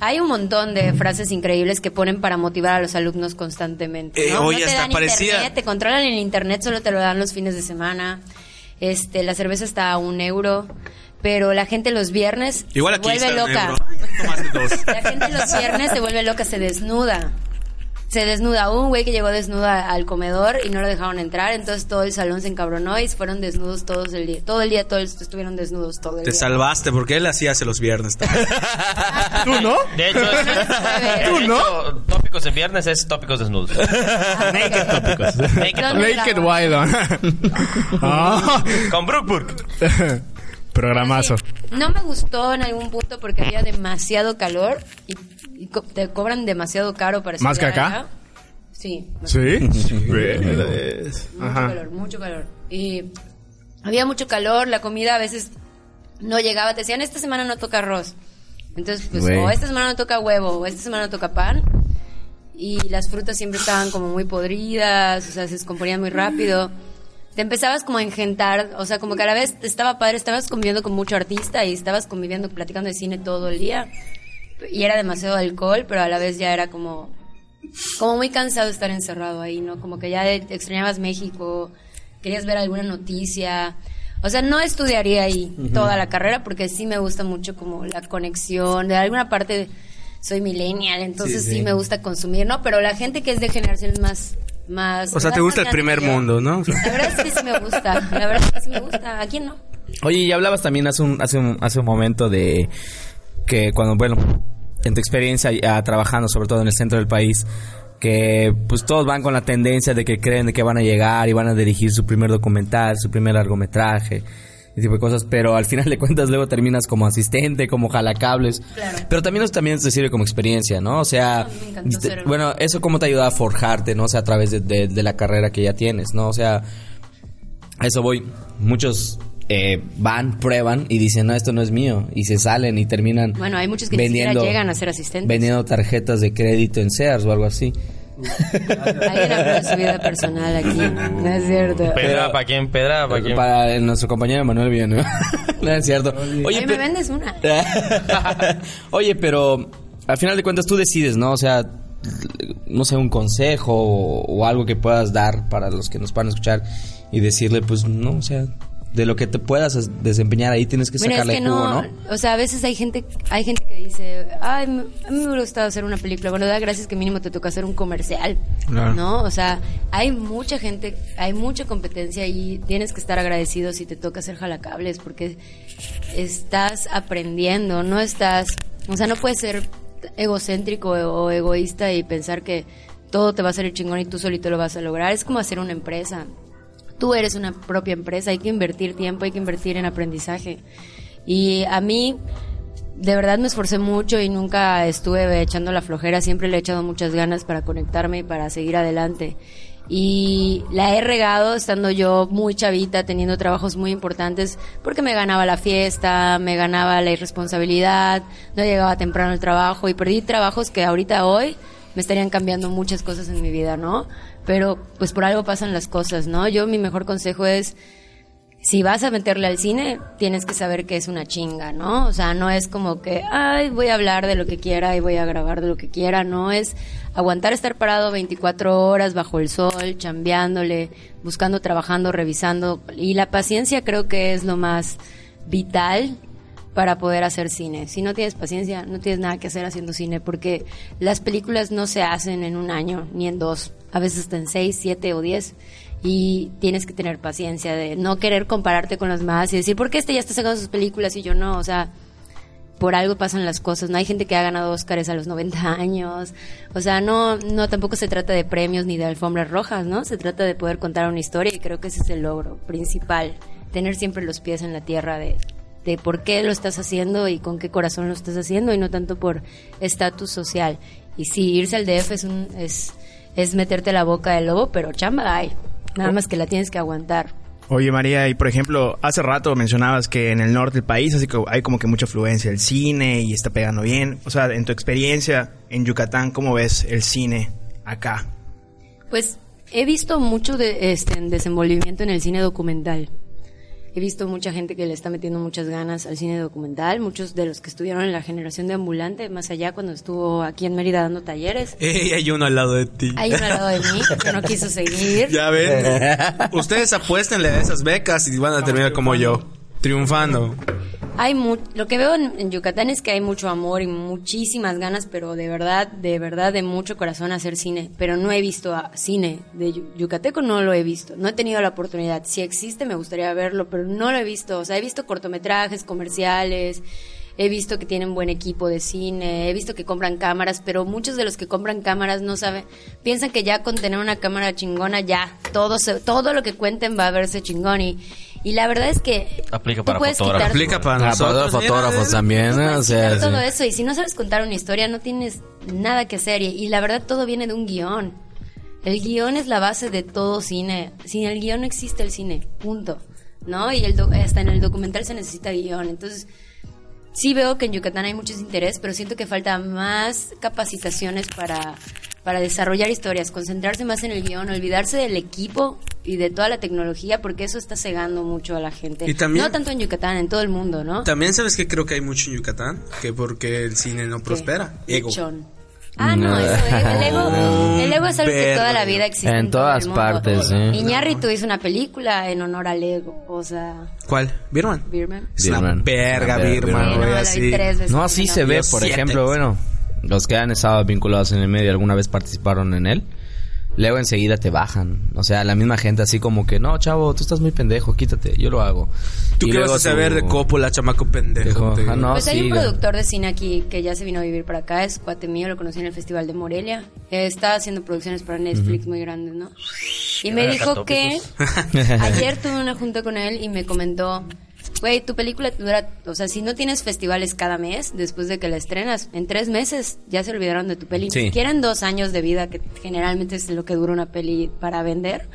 Hay un montón de frases increíbles que ponen para motivar a los alumnos constantemente. Eh, ¿no? oye, No te hasta dan parecía- internet, te controlan el internet, solo te lo dan los fines de semana. Este, la cerveza está a un euro, pero la gente los viernes Igual se aquí vuelve loca. Ay. La gente los viernes se vuelve loca, se desnuda. Se desnuda. Un güey que llegó desnuda al comedor y no lo dejaron entrar, entonces todo el salón se encabronó y fueron desnudos todos el día. Todo el día, todos estuvieron desnudos todo el Te día. salvaste porque él así hace los viernes. ¿Tú no? De hecho, es- ¿Tú de hecho, tópicos en viernes es tópicos desnudos. Naked tópicos. Naked. Wild On. Ah. Con Brookburg. Programazo. Sí. No me gustó en algún punto porque había demasiado calor y, y co- te cobran demasiado caro para ¿Más que acá? allá. Sí. ¿Sí? Mucho Ajá. calor, mucho calor. Y había mucho calor, la comida a veces no llegaba. Te decían, esta semana no toca arroz. Entonces, pues, o esta semana no toca huevo, o esta semana no toca pan. Y las frutas siempre estaban como muy podridas, o sea, se descomponían muy rápido. Te empezabas como a engentar, o sea, como que a la vez estaba padre, estabas conviviendo con mucho artista y estabas conviviendo, platicando de cine todo el día. Y era demasiado alcohol, pero a la vez ya era como como muy cansado de estar encerrado ahí, ¿no? Como que ya de- extrañabas México, querías ver alguna noticia. O sea, no estudiaría ahí toda la carrera porque sí me gusta mucho como la conexión. De alguna parte soy millennial, entonces sí, Sí, sí. me gusta consumir, ¿no? Pero la gente que es de generaciones más... más O sea, te gusta el primer mundo, ¿no? La verdad es que sí me gusta. La verdad es que sí me gusta. ¿A quién no? Oye, y hablabas también hace un, hace un, hace un momento de que cuando, bueno, en tu experiencia trabajando, sobre todo en el centro del país, que pues todos van con la tendencia de que creen de que van a llegar y van a dirigir su primer documental, su primer largometraje, ese tipo de cosas, pero al final de cuentas luego terminas como asistente, como jalacables. Claro. Pero también eso también te sirve como experiencia, ¿no? O sea, te- bueno, eso cómo te ayuda a forjarte, ¿no? O sea, a través de, de- de la carrera que ya tienes, ¿no? O sea, a eso voy. Muchos eh, van, prueban y dicen, no, esto no es mío. Y se salen y terminan Bueno, hay muchos que ni siquiera llegan a ser asistentes. Vendiendo tarjetas de crédito en Sears o algo así. Alguien habló de su vida personal aquí. No es cierto. Pedra para quién, pedra para quién. Para el- nuestro compañero Manuel Villanueva. no es cierto. Oye, me vendes una. Oye, pero al final de cuentas tú decides, ¿no? O sea, no sé, un consejo o, o algo que puedas dar para los que nos puedan escuchar y decirle, pues, no, o sea, de lo que te puedas as- desempeñar ahí tienes que Bueno, es sacarle que jugo, no, ¿no? o sea, a veces hay gente, hay gente que dice, ay, me- a mí me hubiera gustado hacer una película. Bueno, da gracias que mínimo te toca hacer un comercial, Claro. ¿no? O sea, hay mucha gente, hay mucha competencia y tienes que estar agradecido si te toca hacer jalacables porque estás aprendiendo, no estás, o sea, no puedes ser egocéntrico o egoísta y pensar que todo te va a salir chingón y tú solito lo vas a lograr. Es como hacer una empresa tú eres una propia empresa, hay que invertir tiempo, hay que invertir en aprendizaje. Y a mí, de verdad me esforcé mucho y nunca estuve echando la flojera, siempre le he echado muchas ganas para conectarme y para seguir adelante. Y la he regado estando yo muy chavita, teniendo trabajos muy importantes, porque me ganaba la fiesta, me ganaba la irresponsabilidad, no llegaba temprano al trabajo y perdí trabajos que ahorita hoy me estarían cambiando muchas cosas en mi vida, ¿no? Pero pues por algo pasan las cosas, ¿no? Yo mi mejor consejo es, si vas a meterle al cine, tienes que saber que es una chinga, ¿no? O sea, no es como que, ay, voy a hablar de lo que quiera y voy a grabar de lo que quiera, no es aguantar estar parado 24 horas bajo el sol, chambeándole, buscando, trabajando, revisando. Y la paciencia creo que es lo más vital para poder hacer cine. Si no tienes paciencia, no tienes nada que hacer haciendo cine, porque las películas no se hacen en un año, ni en dos, a veces hasta en seis, siete o diez. Y tienes que tener paciencia de no querer compararte con los demás y decir, ¿por qué este ya está sacando sus películas y yo no? O sea, por algo pasan las cosas. No hay gente que ha ganado Óscares a los 90 años. O sea, no, no, tampoco se trata de premios ni de alfombras rojas, ¿no? Se trata de poder contar una historia y creo que ese es el logro principal. Tener siempre los pies en la tierra de, de por qué lo estás haciendo y con qué corazón lo estás haciendo y no tanto por estatus social. Y sí, irse al DF es, un, es, es meterte la boca del lobo, pero chamba hay. Nada más que la tienes que aguantar. Oye María, y por ejemplo, hace rato mencionabas que en el norte del país así que hay como que mucha afluencia del cine y está pegando bien. O sea, en tu experiencia en Yucatán, ¿cómo ves el cine acá? Pues he visto mucho de este en desenvolvimiento en el cine documental. He visto mucha gente que le está metiendo muchas ganas al cine documental, muchos de los que estuvieron en la generación de ambulante, más allá cuando estuvo aquí en Mérida dando talleres. Ey, hay uno al lado de ti. Hay uno al lado de mí que no quiso seguir. Ya ven. Ustedes apuéstenle a esas becas y van a terminar como yo, triunfando. Hay mu- lo que veo en, Yucatán es que hay mucho amor y muchísimas ganas, pero de verdad, de verdad, de mucho corazón hacer cine. Pero no he visto cine de yu- yucateco, no lo he visto. No he tenido la oportunidad. Si existe, me gustaría verlo, pero no lo he visto. O sea, he visto cortometrajes, comerciales. He visto que tienen buen equipo de cine, he visto que compran cámaras, pero muchos de los que compran cámaras no saben, piensan que ya con tener una cámara chingona ya todo se- todo lo que cuenten va a verse chingón y, y la verdad es que Aplica para fotógrafos. Aplica para Ah, para nosotros. los fotógrafos mira, también, todo sí. eso y si no sabes contar una historia no tienes nada que hacer y, y la verdad todo viene de un guion. El guion es la base de todo cine. Sin el guion no existe el cine, punto. ¿No? Y el do- hasta en el documental se necesita guion. Entonces, sí veo que en Yucatán hay mucho interés, pero siento que falta más capacitaciones para, para desarrollar historias, concentrarse más en el guion, olvidarse del equipo y de toda la tecnología, porque eso está cegando mucho a la gente. Y también- no tanto en Yucatán, en todo el mundo, ¿no? También sabes que creo que hay mucho en Yucatán, que porque el cine no prospera. Ego. Lechón. Ah, no, eso, el ego, el ego es algo que toda la vida existe. En todas el mundo. partes, sí. Iñárritu hizo una película en honor al ego, o sea, ¿Cuál? ¿Birman? Birman. Es una verga, Birman, no, güey, así. No, se ve, por siete. ejemplo, bueno, los que han estado vinculados en el medio alguna vez participaron en él. Luego enseguida te bajan. O sea, la misma gente así como que, no, chavo, tú estás muy pendejo, quítate, yo lo hago. ¿Tú Y qué vas a saber tú- de Coppola, chamaco pendejo? Dijo, "Ah, no, Pues hay un siga". productor de cine aquí que ya se vino a vivir para acá, es cuate mío, lo conocí en el Festival de Morelia. Está haciendo producciones para Netflix muy grandes, ¿no? Y me dijo que ayer tuve una junta con él y me comentó, güey, tu película te dura, o sea, si no tienes festivales cada mes después de que la estrenas, en tres meses ya se olvidaron de tu peli. Sí. Si quieren dos años de vida, que generalmente es lo que dura una peli para vender.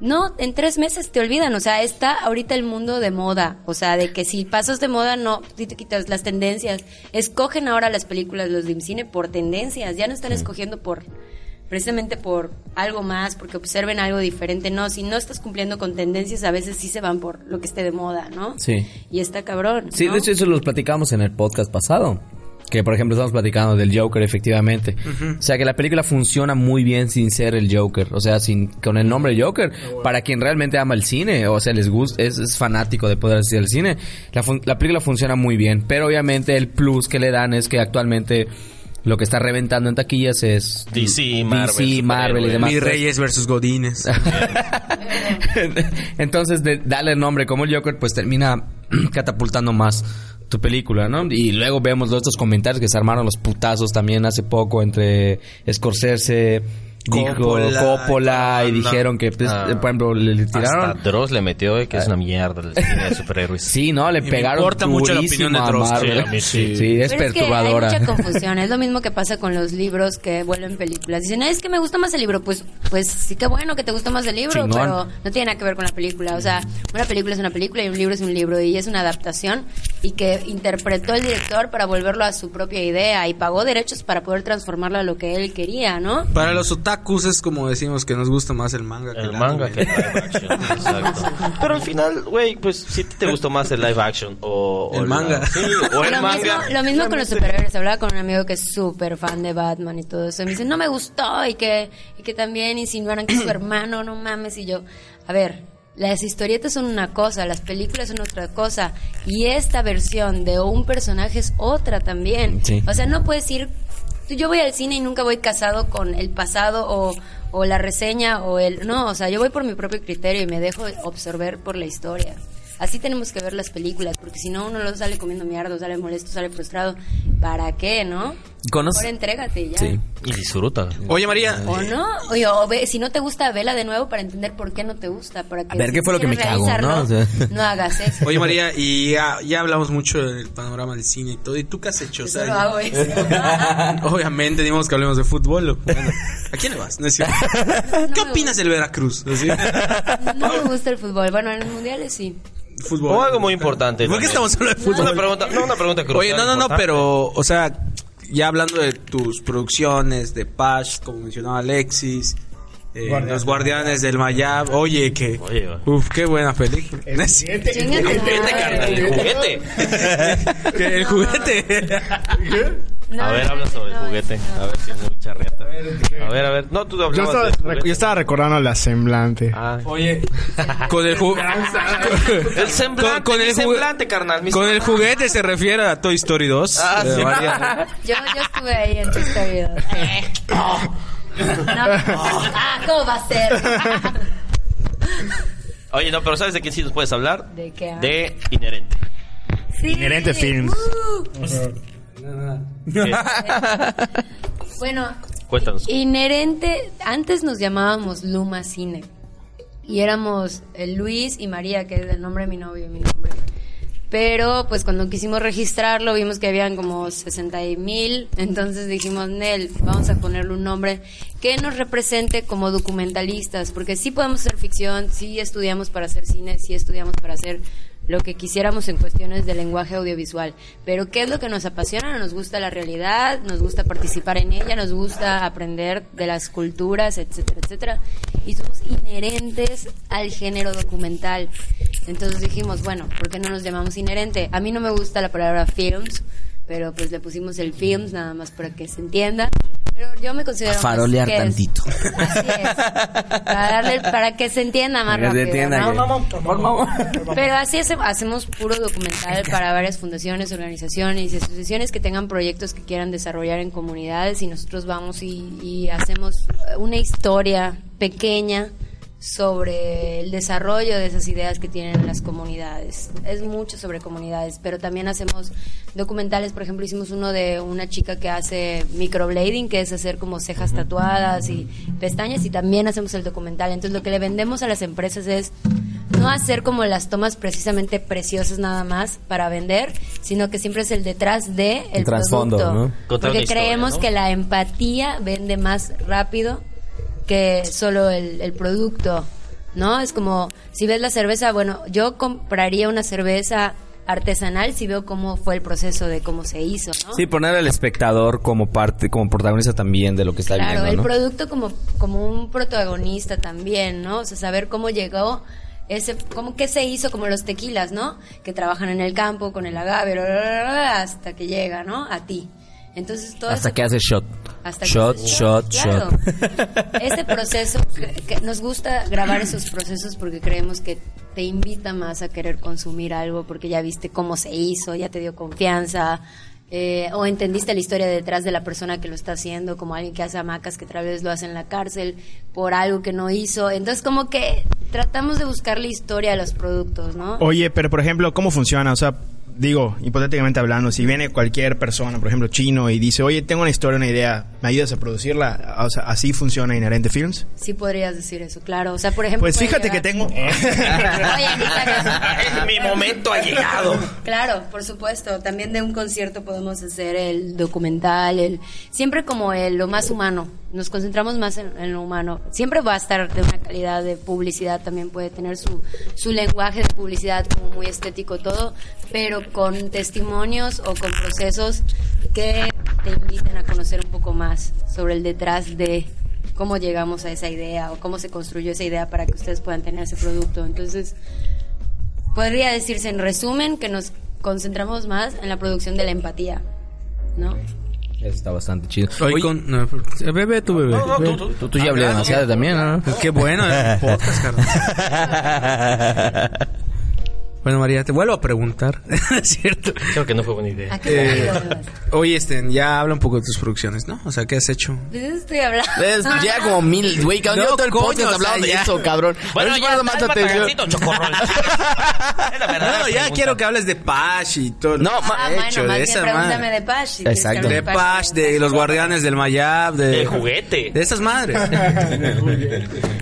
No, en tres meses te olvidan, o sea, está ahorita el mundo de moda, o sea, de que si pasas de moda no, te quitas las tendencias. Escogen ahora las películas, los de cine, por tendencias, ya no están escogiendo por, precisamente por algo más, porque observen algo diferente, no, si no estás cumpliendo con tendencias, a veces sí se van por lo que esté de moda, ¿no? Sí. Y está cabrón. Sí, ¿no? de hecho eso lo platicamos en el podcast pasado. Que por ejemplo estamos platicando del Joker, efectivamente. O sea que la película funciona muy bien sin ser el Joker. O sea, sin con el nombre Joker. Para quien realmente ama el cine, o sea, les gusta, es, es fanático de poder asistir al cine. La, fun- la película funciona muy bien. Pero obviamente el plus que le dan es que actualmente lo que está reventando en taquillas es DC, Marvel, DC, Marvel y demás. Mis Reyes versus Godines. Entonces, de darle el nombre como el Joker, pues termina catapultando más tu película, ¿no? Y luego vemos los otros comentarios que se armaron los putazos también hace poco entre Scorsese, dijo Coppola, Coppola y y dijeron que, pues, Ah. por ejemplo, le, le tiraron. Hasta Dross le metió, eh, que es una mierda el cine de superhéroes. Sí, no, le me pegaron importa mucho la opinión de Dross, sí, a mí sí. Sí, es Pero es que hay perturbadora. mucha confusión. Es lo mismo que pasa con los libros que vuelven películas. Dicen, "Ay, es que me gusta más el libro. Pues, pues sí que bueno que te gusta más el libro, Chingón. pero no tiene nada que ver con la película. O sea, una película es una película y un libro es un libro y es una adaptación y que interpretó el director para volverlo a su propia idea y pagó derechos para poder transformarlo a lo que él quería, ¿no? Para los otakus es como decimos que nos gusta más el manga que El el manga anime. que el live action, exacto. Pero al final, güey, pues si te gustó más el live action o, o El la- manga. sí, o el lo, manga. Mismo, lo mismo con los superhéroes. Hablaba con un amigo que es súper fan de Batman y todo eso. Y me dice, no me gustó. Y que, y que también insinuaron que es su hermano, no mames. Y yo, a ver, las historietas son una cosa, las películas son otra cosa. Y esta versión de un personaje es otra también. Sí. O sea, no puedes ir. Yo voy al cine y nunca voy casado con el pasado o, la reseña o el. No, o sea, yo voy por mi propio criterio y me dejo absorber por la historia. Así tenemos que ver las películas, porque si no uno lo sale comiendo mierda, sale molesto, sale frustrado. ¿Para qué, no? ¿Conoces? Mejor entrégate ya. Sí. Y disfruta. Oye, María. O no, Oye, o ve- si no te gusta, vela de nuevo para entender por qué no te gusta. Para que A ver, si ¿qué fue lo que me cagó, no? O sea- no hagas eso. Oye, María, y ya, ya hablamos mucho del panorama del cine y todo. ¿Y tú qué has hecho? O sea, solo hago eso. Obviamente, dimos que hablemos de fútbol. Bueno, ¿A quién le vas? No es cierto. ¿Qué me opinas del Veracruz? Así, No me gusta el fútbol. Bueno, en los mundiales sí. Fútbol. O algo muy importante. ¿Por qué estamos hablando de fútbol? Una pregunta, no, una pregunta crucial. Oye, no, no, no, pero, o sea, ya hablando de tus producciones, de Pash, como mencionaba Alexis, eh, Los Guardianes del Mayab. Oye, que. Oye, Uf, qué buena película. Chinga tu Juguete, carnal, el juguete. El juguete. No, a ver, habla sobre el juguete. no. A ver si es muy charreata. A ver, a ver. No, tú Yo hablabas estaba, juguete. yo estaba recordando la semblante. Ah. Oye, con el juguete. El semblante, Con- con el semblante, carnal. Con el juguete se refiere a Toy Story 2. Ah, de sí. Yo, yo estuve ahí en tu historia. No, ah, ¿cómo va a ser? Oye, no, pero ¿sabes de quién sí nos puedes hablar? ¿De qué? De Inherente. Sí. Inherente Films. Uh. ¿Qué? Bueno, Cuéntanos. inherente, antes nos llamábamos Luma Cine. Y éramos el Luis y María, que es el nombre de mi novio y mi nombre. Pero pues cuando quisimos registrarlo vimos que habían como 60 mil, entonces dijimos, Nel, vamos a ponerle un nombre que nos represente como documentalistas, porque sí podemos hacer ficción, sí estudiamos para hacer cine, sí estudiamos para hacer lo que quisiéramos en cuestiones de lenguaje audiovisual. Pero ¿qué es lo que nos apasiona? Nos gusta la realidad, nos gusta participar en ella, nos gusta aprender de las culturas, etcétera, etcétera. Y somos inherentes al género documental. Entonces dijimos, bueno, ¿por qué no nos llamamos inherente? A mí no me gusta la palabra films, pero pues le pusimos el films nada más para que se entienda. Pero yo me considero Farolear que es- tantito. Así es. Para, darle, para que se entienda más rápido. entienda ¿no? que- Pero así hace- hacemos puro documental para varias fundaciones, organizaciones y asociaciones que tengan proyectos que quieran desarrollar en comunidades y nosotros vamos y, y hacemos una historia pequeña sobre el desarrollo de esas ideas que tienen las comunidades. Es mucho sobre comunidades, pero también hacemos documentales, por ejemplo, hicimos uno de una chica que hace microblading, que es hacer como cejas tatuadas y pestañas, y también hacemos el documental. Entonces lo que le vendemos a las empresas es no hacer como las tomas precisamente preciosas nada más para vender, sino que siempre es el detrás de el, El trasfondo, producto. ¿no? Porque historia, creemos ¿no? que la empatía vende más rápido que solo el, el producto, ¿no? Es como, si ves la cerveza, bueno, yo compraría una cerveza artesanal si veo cómo fue el proceso de cómo se hizo, ¿no? Sí, poner al espectador como parte, como protagonista también de lo que está Claro, viendo, el ¿no? producto como, como un protagonista también, ¿no? O sea, saber cómo llegó ese, cómo que se hizo como los tequilas, ¿no? Que trabajan en el campo con el agave, hasta que llega, ¿no? A ti. Entonces todo Hasta ese- que hace shot. hasta que shot, haces shot, claro. shot. Ese proceso, que, que nos gusta grabar esos procesos porque creemos que te invita más a querer consumir algo porque ya viste cómo se hizo, ya te dio confianza. eh, o entendiste la historia detrás de la persona que lo está haciendo, como alguien que hace hamacas que tal vez lo hace en la cárcel por algo que no hizo. Entonces, como que tratamos de buscar la historia de los productos, ¿no? Oye, pero por ejemplo, ¿cómo funciona? O sea, digo, hipotéticamente hablando, si viene cualquier persona, por ejemplo, chino, y dice, oye, tengo una historia, una idea, ¿me ayudas a producirla? O sea, ¿así funciona Inherente Films? Sí podrías decir eso, claro. O sea, por ejemplo... Pues fíjate que tengo... Oye, Mi momento ha llegado. Claro, por supuesto. También de un concierto podemos hacer el documental, el siempre como el, lo más humano. Nos concentramos más en, en lo humano. Siempre va a estar de una calidad de publicidad, también puede tener su, su lenguaje de publicidad como muy estético todo, pero con testimonios o con procesos que te inviten a conocer un poco más sobre el detrás de cómo llegamos a esa idea o cómo se construyó esa idea para que ustedes puedan tener ese producto. Entonces, podría decirse en resumen que nos concentramos más en la producción de la empatía, ¿no? Está bastante chido. Oye, Oye, con, no, bebé, tú bebé. Ve. tú, tú ya hablé demasiado también, ¿no? Qué bueno el podcast, carnal. Bueno, María, te vuelvo a preguntar. ¿Es cierto? Creo que no fue buena idea. ¿A qué te digo, además? Oye, este, ya habla un poco de tus producciones, ¿no? O sea, ¿qué has hecho? Pues eso estoy hablando. Es ya como mil, güey, cabrón. No, yo todo el coño, podcast o hablando sea, de ya. eso, cabrón. Bueno, ya, verdad, No, ya quiero que hables de Pash y todo. No, Ah, bueno, hecho, más de bien esa pregúntame madre. de Pash. Exacto. De Pash, de los guardianes del Mayab, de... De juguete. De esas madres.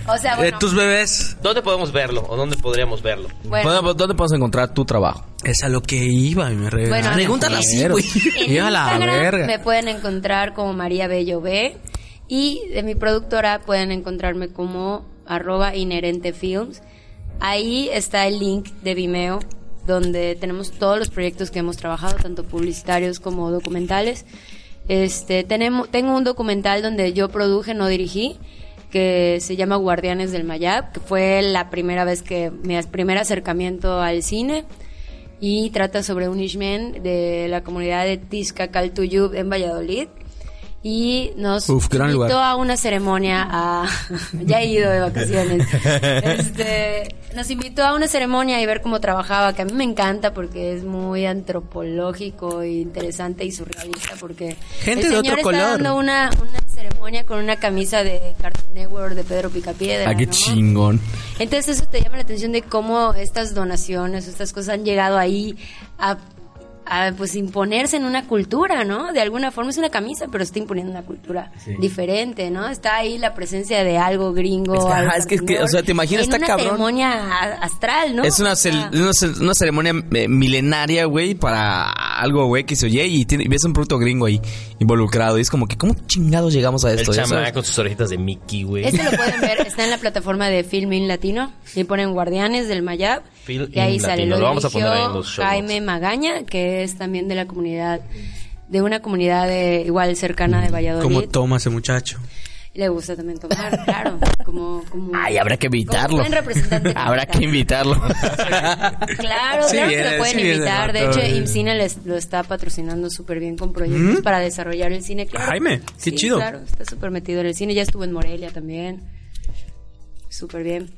O sea, De bueno, tus bebés. ¿Dónde podemos verlo? ¿O dónde podríamos verlo? bueno, ¿Dónde, dónde podemos encontrar tu trabajo? Es a lo que iba y me regaló. Bueno, Pregúntala así, güey. en Iba a la verga. me pueden encontrar como María Bello B y de mi productora pueden encontrarme como arroba inherente films. Ahí está el link de Vimeo donde tenemos todos los proyectos que hemos trabajado, tanto publicitarios como documentales. Este, tenemos, tengo un documental donde yo produje, no dirigí, que se llama Guardianes del Mayab, que fue la primera vez que mi primer acercamiento al cine y trata sobre un Ishmen de la comunidad de Tizca Caltuyub en Valladolid y nos Uf, gran invitó lugar. a una ceremonia a ya he ido de vacaciones Este, nos invitó a una ceremonia y ver cómo trabajaba que a mí me encanta porque es muy antropológico e interesante y surrealista porque Gente el de señor otro está color. dando una, una ceremonia con una camisa de Cartoon Network de Pedro Picapiedra Ah, qué ¿no? chingón. Entonces eso te llama la atención de cómo estas donaciones, estas cosas han llegado ahí a, a, pues imponerse en una cultura, ¿no? De alguna forma es una camisa, pero está imponiendo una cultura diferente, ¿no? Está ahí la presencia de algo gringo. Es que, ajá, algo es que- es que, o sea, te imaginas, en está una cabrón. ceremonia astral, ¿no? Es una, O cel- sea, una, una ceremonia eh, milenaria, güey, para algo, güey, que se oye y, tiene- y ves un producto gringo ahí involucrado. Y es como que, ¿cómo chingados llegamos a El esto? chamán ¿sabes? con sus orejitas de Mickey, güey. Este lo pueden ver, está en la plataforma de Filmin Latino y ponen Guardianes del Mayab. Film y ahí sale, Latino, lo, lo vamos a poner ahí en los show Jaime. Magaña, que es también de la comunidad, de una comunidad de, igual cercana de Valladolid. ¿Cómo toma ese muchacho? Le gusta también tomar, claro. Como, como, Ay, habrá que invitarlo. habrá que invitarlo. Claro, Sí claro que lo pueden sí invitar. De hecho, IMCINE les, lo está patrocinando súper bien con proyectos para desarrollar el cine. Claro. Jaime, qué Sí, chido. Claro, está súper metido en el cine. Ya estuvo en Morelia también. Súper bien.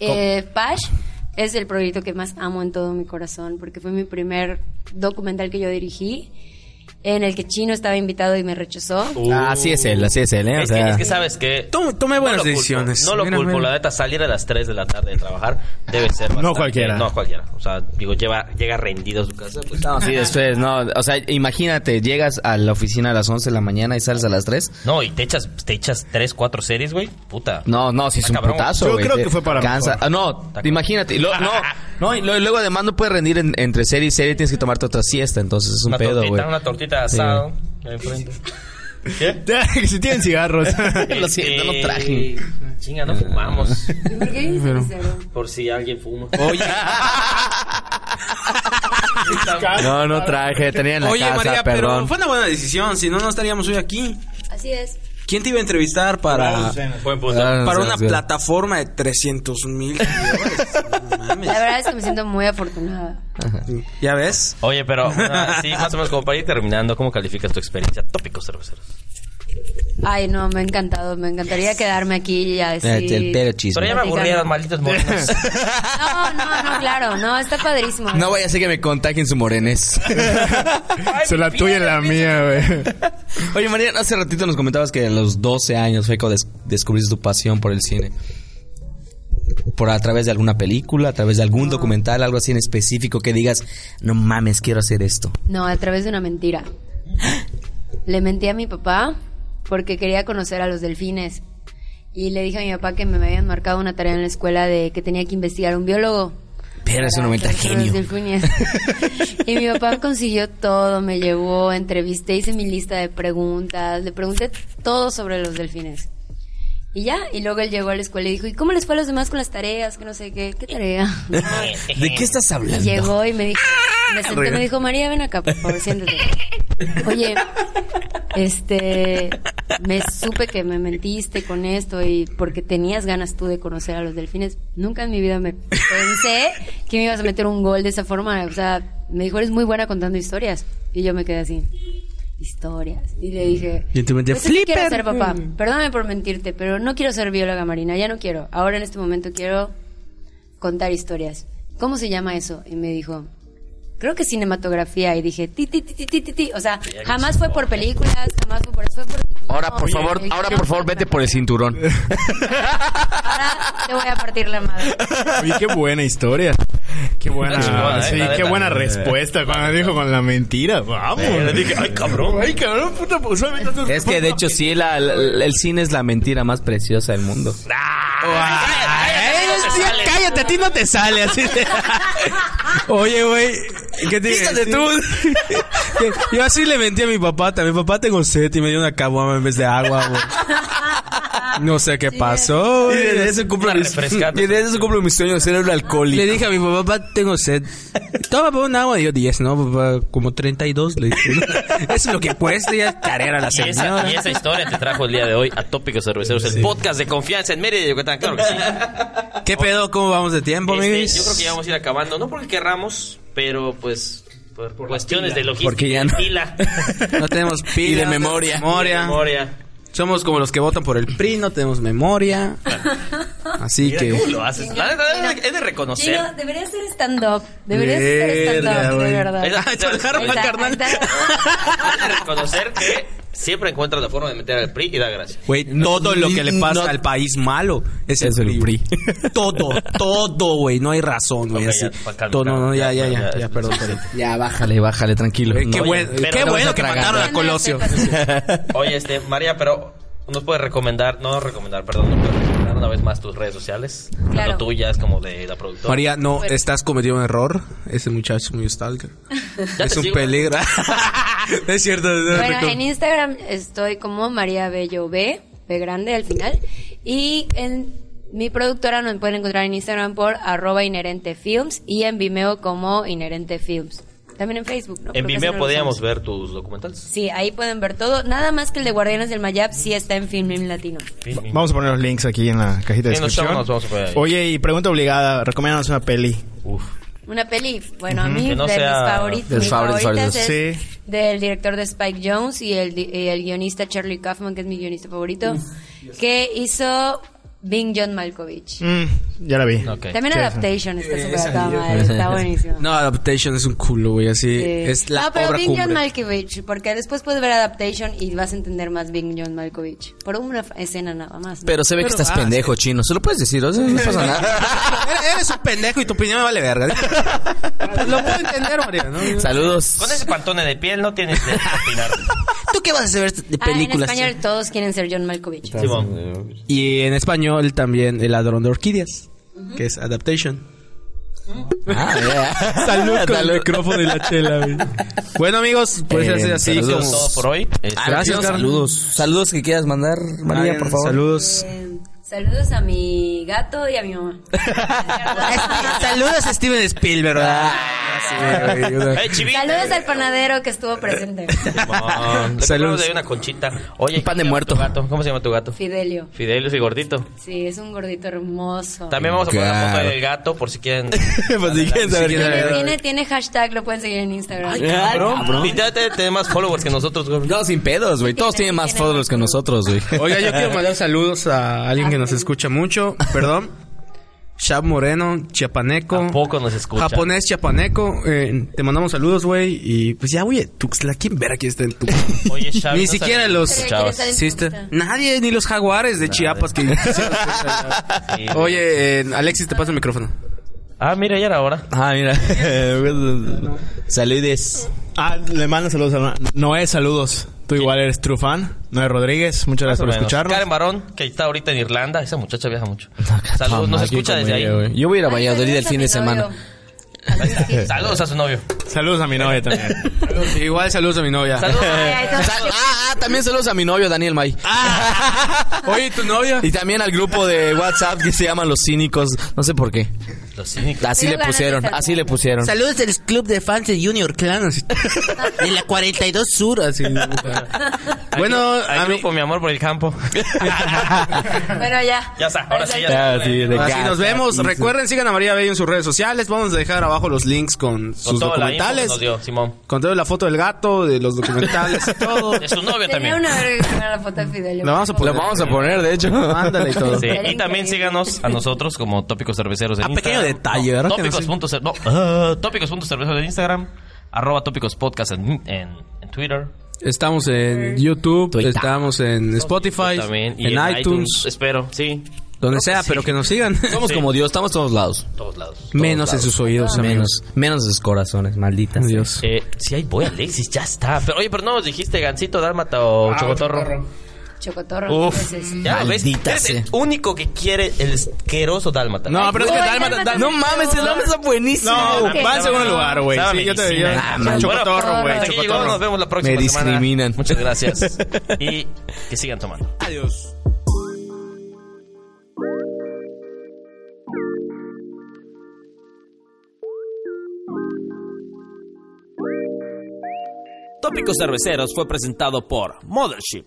Eh, Pash es el proyecto que más amo en todo mi corazón porque fue mi primer documental que yo dirigí en el que Chino estaba invitado y me rechazó. Uh, Ah, así es él, así es él, ¿eh? O Es, que, sea, es que sabes que Tome- tome buenas lo culpo, decisiones. No lo Mira, culpo, mira. la neta, salir a las 3 de la tarde de trabajar debe ser bastante- cualquiera. No cualquiera. O sea, digo, lleva, llega rendido a su casa. Pues, No, sí, después, no. O sea, imagínate, llegas a la oficina a las 11 de la mañana y sales a las 3. No, y te echas, te echas 3, 4 series, güey. Puta. No, no, si es un cabrón. putazo, Yo creo que fue para cansa. mejor. Ah, no, imagínate. y lo- no, no, y luego además no puedes rendir en- entre serie y serie, tienes que tomarte otra siesta, entonces es un una pedo, güey. una tortita de asado. ahí enfrente. ¿Qué? si tienen cigarros. Lo siento, no traje. Chinga, no fumamos. ¿Por qué Pero-? Por si alguien fuma. Oye, No, no traje, tenía en la oye casa, María, perdón. pero fue una buena decisión. Si no, no estaríamos hoy aquí. Así es. ¿Quién te iba a entrevistar para, para una plataforma de 300 mil No mames. La verdad es que me siento muy afortunada. ¿Ya ves? Oye, pero bueno, sí, más o menos como para ir terminando, ¿cómo calificas tu experiencia? Tópicos cerveceros. Ay, no, me ha encantado. Me encantaría quedarme aquí y así. Eh, El pero chisme. Pero ya me aburrieron, malditos morenos. No, no, no, claro. No, está padrísimo. No vaya a ser que me contagien su morenés. Se la tuya y la mía, güey. Oye, María, hace ratito nos comentabas que a los 12 años fue cuando des- descubriste tu pasión por el cine. Por a través de alguna película, a través de algún documental, algo así en específico que digas, no mames, quiero hacer esto. No, a través de una mentira. Le mentí a mi papá porque quería conocer a los delfines. Y le dije a mi papá que me habían marcado una tarea en la escuela de que tenía que investigar un biólogo. Pero es un momento genio. y mi papá consiguió todo, me llevó, entrevisté, hice mi lista de preguntas, le pregunté todo sobre los delfines. Y ya, y luego él llegó a la escuela y dijo, ¿y cómo les fue a los demás con las tareas? Que no sé qué, ¿qué tarea? ¿De qué estás Y hablando? llegó y me dijo, me senté, me dijo, María, ven acá, por favor, siéntate. Oye, este, me supe que me mentiste con esto y porque tenías ganas tú de conocer a los delfines. Nunca en mi vida me pensé que me ibas a meter un gol de esa forma. O sea, me dijo, eres muy buena contando historias. Y yo me quedé así, historias. Y le dije, Y tu mente, "Pues, ¿qué quiero hacer, papá? Perdóname por mentirte, pero no quiero ser bióloga marina, ya no quiero. Ahora en este momento quiero contar historias. ¿Cómo se llama eso? Y me dijo, creo que cinematografía. Y dije, ti, ti, ti, ti, ti, ti, ti. O sea, jamás fue por películas, jamás fue por eso, fue por... Ahora, por Oye, favor, ¿qué ahora, por favor, vete por el cinturón. Ahora te voy a partir la madre. Oye, qué buena historia. Qué buena, eh, sí, qué buena respuesta cuando dijo con la mentira. Vamos. Le dije, ay, cabrón. Ay, cabrón, puta, pues Es que de hecho sí, la- la- el cine es la mentira más preciosa del mundo. Sí, cállate, a ti no te sale así. de- Oye, güey. ¿Qué te Quítate tú. Yo así le mentí a mi papá. también. Mi papá tengo sed y me dio una caguama en vez de agua, güey. No sé qué pasó. Y desde eso cumplo mis, y desde eso cumplo mi sueño de ser un alcohólico. Le dije a mi papá, papá, tengo sed. Toma un agua. Y yo, 10, ¿no? Papá, como 32. Le dije, ¿no? Eso es lo que cuesta ya carera la Y esa, señora. y esa historia te trajo el día de hoy a Tópicos Cerveceros, el podcast de confianza en Mérida y Yucatán. Claro que sí. ¿Qué pedo? ¿Cómo vamos de tiempo, Este, amigos? yo creo que ya vamos a ir acabando, no porque querramos, pero pues por, cuestiones de logística Porque ya no- pila. No tenemos pila. Y de no tenemos memoria. memoria. Memoria. Somos como los que votan por el PRI, no tenemos memoria. Así Mira que... cómo lo haces. La neta, He de reconocer. Chino, deberías hacer stand-up. Deberías Verga, stand-up, de verdad. Ah, carnal. He de reconocer que siempre encuentras la forma de meter al PRI y da gracias. Güey, todo lo que le pasa no- al país malo es el, Es el PRI. PRI. todo, todo, güey. No hay razón, güey. No, no, ya, ya, ya, ya, ya, perdón, perdón. Ya, bájale, bájale, tranquilo. Eh, qué No, pero qué bueno que mataron a No, Colosio. no, no, Oye, este, María, pero nos puedes recomendar, no recomendar, perdón, puedes recomendar una vez más tus redes sociales, Claro. tanto tuyas como de la productora. María, no, Bueno. estás cometiendo un error. Ese muchacho es muy stalker. Ya es un sigo. peligro. No es cierto. no Bueno, en Instagram estoy como María Bello B, B grande al final. Y en mi productora nos pueden encontrar en Instagram por arroba inherente films y en Vimeo como inherente films. También en Facebook, ¿no? En Creo Vimeo no podíamos ver tus documentales. Sí, ahí pueden ver todo. Nada más que el de Guardianes del Mayab sí está en Filming Latino. Vamos a poner los links aquí en la cajita de En los descripción. notes vamos a poner ahí. Oye, y pregunta obligada, recomiéndanos una peli. Uf. Una peli, bueno, a mí Que no de sea- mis favoritos, de mis los favoritos, favoritos. es Sí. del director de Spike Jones y el, di- y el guionista Charlie Kaufman, que es mi guionista favorito, que hizo Bing John Malkovich. Mm, ya la vi. Ok. También Sí, Adaptation está súper acá, madre, está buenísimo. No, Adaptation es un culo, güey. Así Sí. es la no, pero obra Bing John cumbre. Malkovich, porque después puedes ver Adaptation y vas a entender más Bing John Malkovich. Por una escena nada más. ¿no? Pero se ve que Pero, estás ah, pendejo, chino. Se lo puedes decir, o sea, no pasa nada. Eres- un pendejo y tu opinión me vale verga. Lo puedo entender, María. ¿no? Saludos. Con ese pantone de piel no tienes de opinar. ¿Tú qué vas a saber de Ah, en películas? español todos quieren ser John Malkovich. Simón. y en español también El ladrón de orquídeas, que es Adaptation. Ah, ya. Salud con Salud. el micrófono y la chela, güey. Bueno, amigos, pues Eh, así, así Eso saludos. es como... todo por hoy. Gracias, carnal. Saludos. Saludos que quieras mandar, María, Vayan, por favor. Saludos. Eh, saludos a mi gato y a mi mamá. Saludos a Steven Spielberg. Ah, ¡Eh! Saludos al panadero que estuvo presente. Simón. Le Saludos. de una conchita. Oye, pan de ¿cómo se llama muerto. gato? ¿Cómo se llama tu gato? Fidelio. Fidelio y gordito. Sí, es un gordito hermoso. También vamos a poner la foto del gato por si quieren. Pues si quieren saber. Tiene, tiene hashtag, lo pueden seguir en Instagram. Ay, cabrón. Y ya te- tiene más followers que nosotros, güey. No, sin pedos, güey. Todos tienen más followers que nosotros, güey. Oiga, yo quiero mandar saludos a alguien que nos escucha mucho. Perdón. Shab Moreno, chiapaneco. ¿A poco nos escucha? Japonés chiapaneco. eh, te mandamos saludos, güey. Y pues ya, güey, Tuxtla. ¿Quién verá quién está en Tuxtla? Oye, Xavi, Ni no siquiera que los- nos ¿Quiere escuchabas. estar en Sí? Nadie, ni los jaguares de Chiapas que... Oye, eh, Alexis, te paso el micrófono. Ah, mira, ya era hora. Ah, mira. Saludes. Ah, le mando saludos a Noé, saludos. Tú igual eres true fan. Noé Rodríguez, muchas gracias por escucharnos. Karen Barón, que está ahorita en Irlanda. Esa muchacha viaja mucho. Saludos, nos escucha desde ahí. Yo voy a ir a Valladolid el saludos a fin de semana. Saludos a su novio. Saludos a mi novia también. Igual saludos a mi novia. Saludos. Ah, ah, también saludos a mi novio, Daniel May. Oye, ¿tu novia? Y también al grupo de WhatsApp que se llaman Los Cínicos. No sé por qué. Los cínicos. Así le pusieron, así le pusieron. Saludos del club de fans de Junior Clan. De la 42 Sur. Así. bueno, Hay a mí, mi amor, por el campo. Bueno, ya. Ya está, ahora sí, ya de así casa, nos vemos. Recuerden, sigan a María Bello en sus redes sociales. Vamos a dejar abajo los links con Con sus documentales. Con toda la foto del gato, de los documentales y todo. De su novio también. una la foto de Fidelio. Lo vamos a Lo poner. vamos a poner, de hecho. Ándale y todo. Y también síganos a nosotros como Tópicos Cerveceros en Instagram. Detalle, ¿verdad? Que no Tópicos. punto cer- no, ah, tópicos en Instagram. Arroba Tópicos Podcast en, en, en Twitter. Estamos en YouTube, Twitter. estamos en Spotify, También. Y en, iTunes, Espero, sí. donde sea, pero que nos sigan. Somos Sí. como Dios, estamos todos lados. Todos lados. Menos en sus oídos. Menos, menos de sus corazones, malditas. Adiós. Eh, sí, ahí voy, Alexis, ya está. Pero, oye, pero no nos dijiste Gancito, Dálmata o Chocotorro. Chocotorro. Uf, ya ves, el único que quiere el asqueroso Dálmata. No, pero es que Dálmata, no mames, el Dálmata está buenísimo. No, va en segundo lugar, güey. Sí, yo te digo. medicina. Ah, Chocotorro, güey. Hasta aquí llegó, nos vemos la próxima Me discriminan. Muchas gracias. y que sigan tomando. Adiós. Tópicos Cerveceros fue presentado por Mothership,